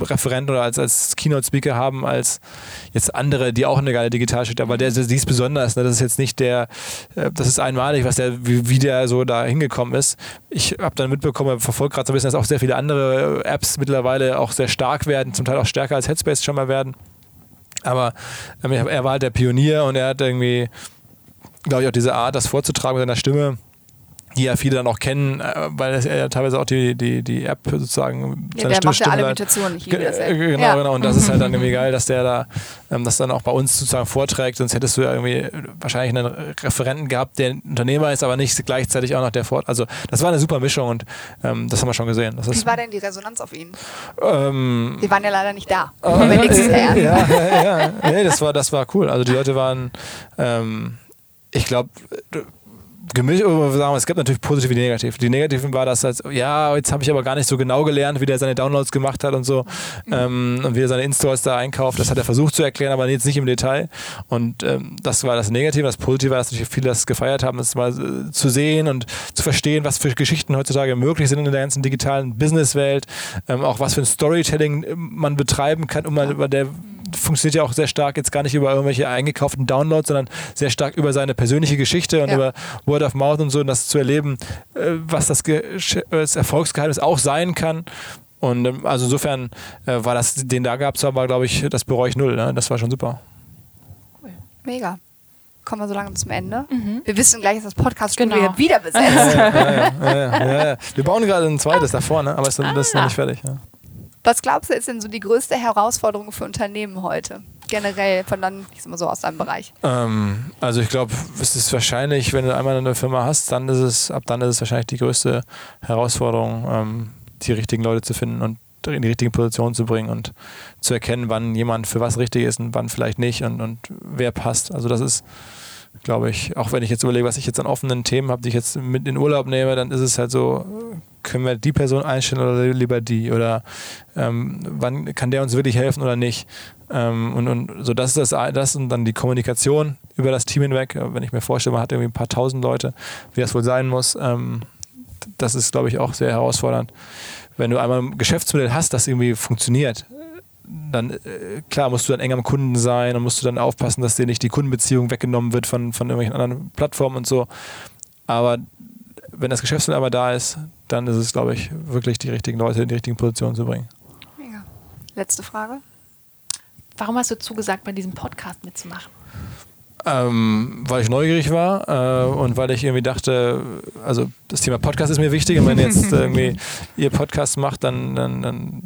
[SPEAKER 2] Referent oder als, als Keynote-Speaker haben als jetzt andere, die auch eine geile Digitalschicht aber der, der, die ist besonders. Ne? Das ist jetzt nicht der, äh, das ist einmalig, was der, wie, wie der so da hingekommen ist. Ich habe dann mitbekommen, verfolge gerade so ein bisschen, dass auch sehr viele andere Apps mittlerweile auch sehr stark werden, zum Teil auch stärker als Headspace schon mal werden. Aber ähm, er war halt der Pionier und er hat irgendwie, glaube ich, auch diese Art, das vorzutragen mit seiner Stimme die ja viele dann auch kennen, äh, weil er ja teilweise auch die, die, die App sozusagen
[SPEAKER 3] ja, der macht ja alle Imitationen, ich liebe das.
[SPEAKER 2] Genau, ja. genau. Und das ist halt dann irgendwie geil, dass der da ähm, das dann auch bei uns sozusagen vorträgt. Sonst hättest du ja irgendwie wahrscheinlich einen Referenten gehabt, der Unternehmer ist, aber nicht gleichzeitig auch noch der Fort. Also das war eine super Mischung und ähm, das haben wir schon gesehen. Das
[SPEAKER 3] Wie war denn die Resonanz auf ihn? Ähm, Wir waren ja leider nicht da. Äh, ja,
[SPEAKER 2] ja, ja, ja. Nee, das war, das war cool. Also die Leute waren ähm, ich glaube, gemischt, sagen es gibt natürlich positive und negative. Die negativen war, halt, ja, jetzt habe ich aber gar nicht so genau gelernt, wie der seine Downloads gemacht hat und so mhm. ähm, und wie er seine Installs da einkauft. Das hat er versucht zu erklären, aber jetzt nicht im Detail. Und ähm, das war das Negative. Das Positive war, dass natürlich viele das gefeiert haben, das mal äh, zu sehen und zu verstehen, was für Geschichten heutzutage möglich sind in der ganzen digitalen Businesswelt, ähm, auch was für ein Storytelling man betreiben kann, um mal über der funktioniert ja auch sehr stark jetzt gar nicht über irgendwelche eingekauften Downloads, sondern sehr stark über seine persönliche Geschichte und ja. über Word of Mouth und so, und das zu erleben, äh, was das, das Erfolgsgeheimnis auch sein kann. Und ähm, also insofern äh, war das, den da gab es aber, glaube ich, das bereue ich null. Ne? Das war schon super.
[SPEAKER 3] Cool. Mega kommen wir so lange zum Ende. Mhm. Wir wissen gleich, dass das Podcast-Studio genau. wieder besetzt. Ja,
[SPEAKER 2] ja, ja, wir bauen gerade ein zweites davor, ne? aber es, ah. das ist noch nicht fertig.
[SPEAKER 3] Was glaubst du, ist denn so die größte Herausforderung für Unternehmen heute? Generell von dann, ich sag mal so, aus deinem Bereich?
[SPEAKER 2] Ähm, also ich glaube, es ist wahrscheinlich, wenn du einmal eine Firma hast, dann ist es, ab dann ist es wahrscheinlich die größte Herausforderung, ähm, die richtigen Leute zu finden und in die richtige Position zu bringen und zu erkennen, wann jemand für was richtig ist und wann vielleicht nicht und, und wer passt. Also das ist, glaube ich, auch wenn ich jetzt überlege, was ich jetzt an offenen Themen habe, die ich jetzt mit in Urlaub nehme, dann ist es halt so, können wir die Person einstellen oder lieber die? Oder ähm, wann kann der uns wirklich helfen oder nicht? Ähm, und, und so das ist das, das und dann die Kommunikation über das Team hinweg. Wenn ich mir vorstelle, man hat irgendwie ein paar tausend Leute, wie das wohl sein muss, ähm, das ist, glaube ich, auch sehr herausfordernd. Wenn du einmal ein Geschäftsmodell hast, das irgendwie funktioniert, dann äh, klar musst du dann eng am Kunden sein und musst du dann aufpassen, dass dir nicht die Kundenbeziehung weggenommen wird von, von irgendwelchen anderen Plattformen und so. Aber wenn das Geschäftsmodell aber da ist, dann ist es, glaube ich, wirklich die richtigen Leute in die richtigen Positionen zu bringen.
[SPEAKER 3] Mega. Letzte Frage.
[SPEAKER 1] Warum hast du zugesagt, bei diesem Podcast mitzumachen?
[SPEAKER 2] Ähm, weil ich neugierig war äh, und weil ich irgendwie dachte, also das Thema Podcast ist mir wichtig. Und wenn jetzt irgendwie ihr Podcast macht, dann, dann, dann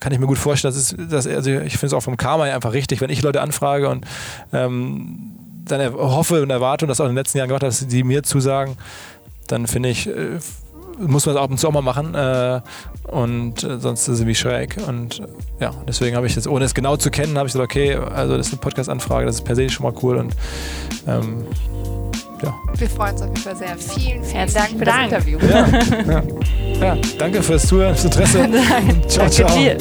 [SPEAKER 2] kann ich mir gut vorstellen, dass es, dass, also ich finde es auch vom Karma einfach richtig, wenn ich Leute anfrage und ähm, dann hoffe und erwarte und das auch in den letzten Jahren gemacht habe, dass sie mir zusagen, dann finde ich, äh, muss man es ab und zu auch mal machen äh, und äh, sonst ist es irgendwie schräg und ja, deswegen habe ich das, ohne es genau zu kennen, habe ich gesagt, okay, also das ist eine Podcast-Anfrage, das ist per se schon mal cool und ähm, ja.
[SPEAKER 3] Wir freuen uns auf jeden Fall sehr. Vielen, vielen
[SPEAKER 1] Herzlichen
[SPEAKER 3] Dank für
[SPEAKER 1] Dank.
[SPEAKER 3] das Interview.
[SPEAKER 2] Ja, ja. ja, danke fürs Zuhören, fürs Interesse.
[SPEAKER 1] Danke
[SPEAKER 2] ciao, ciao.
[SPEAKER 1] dir.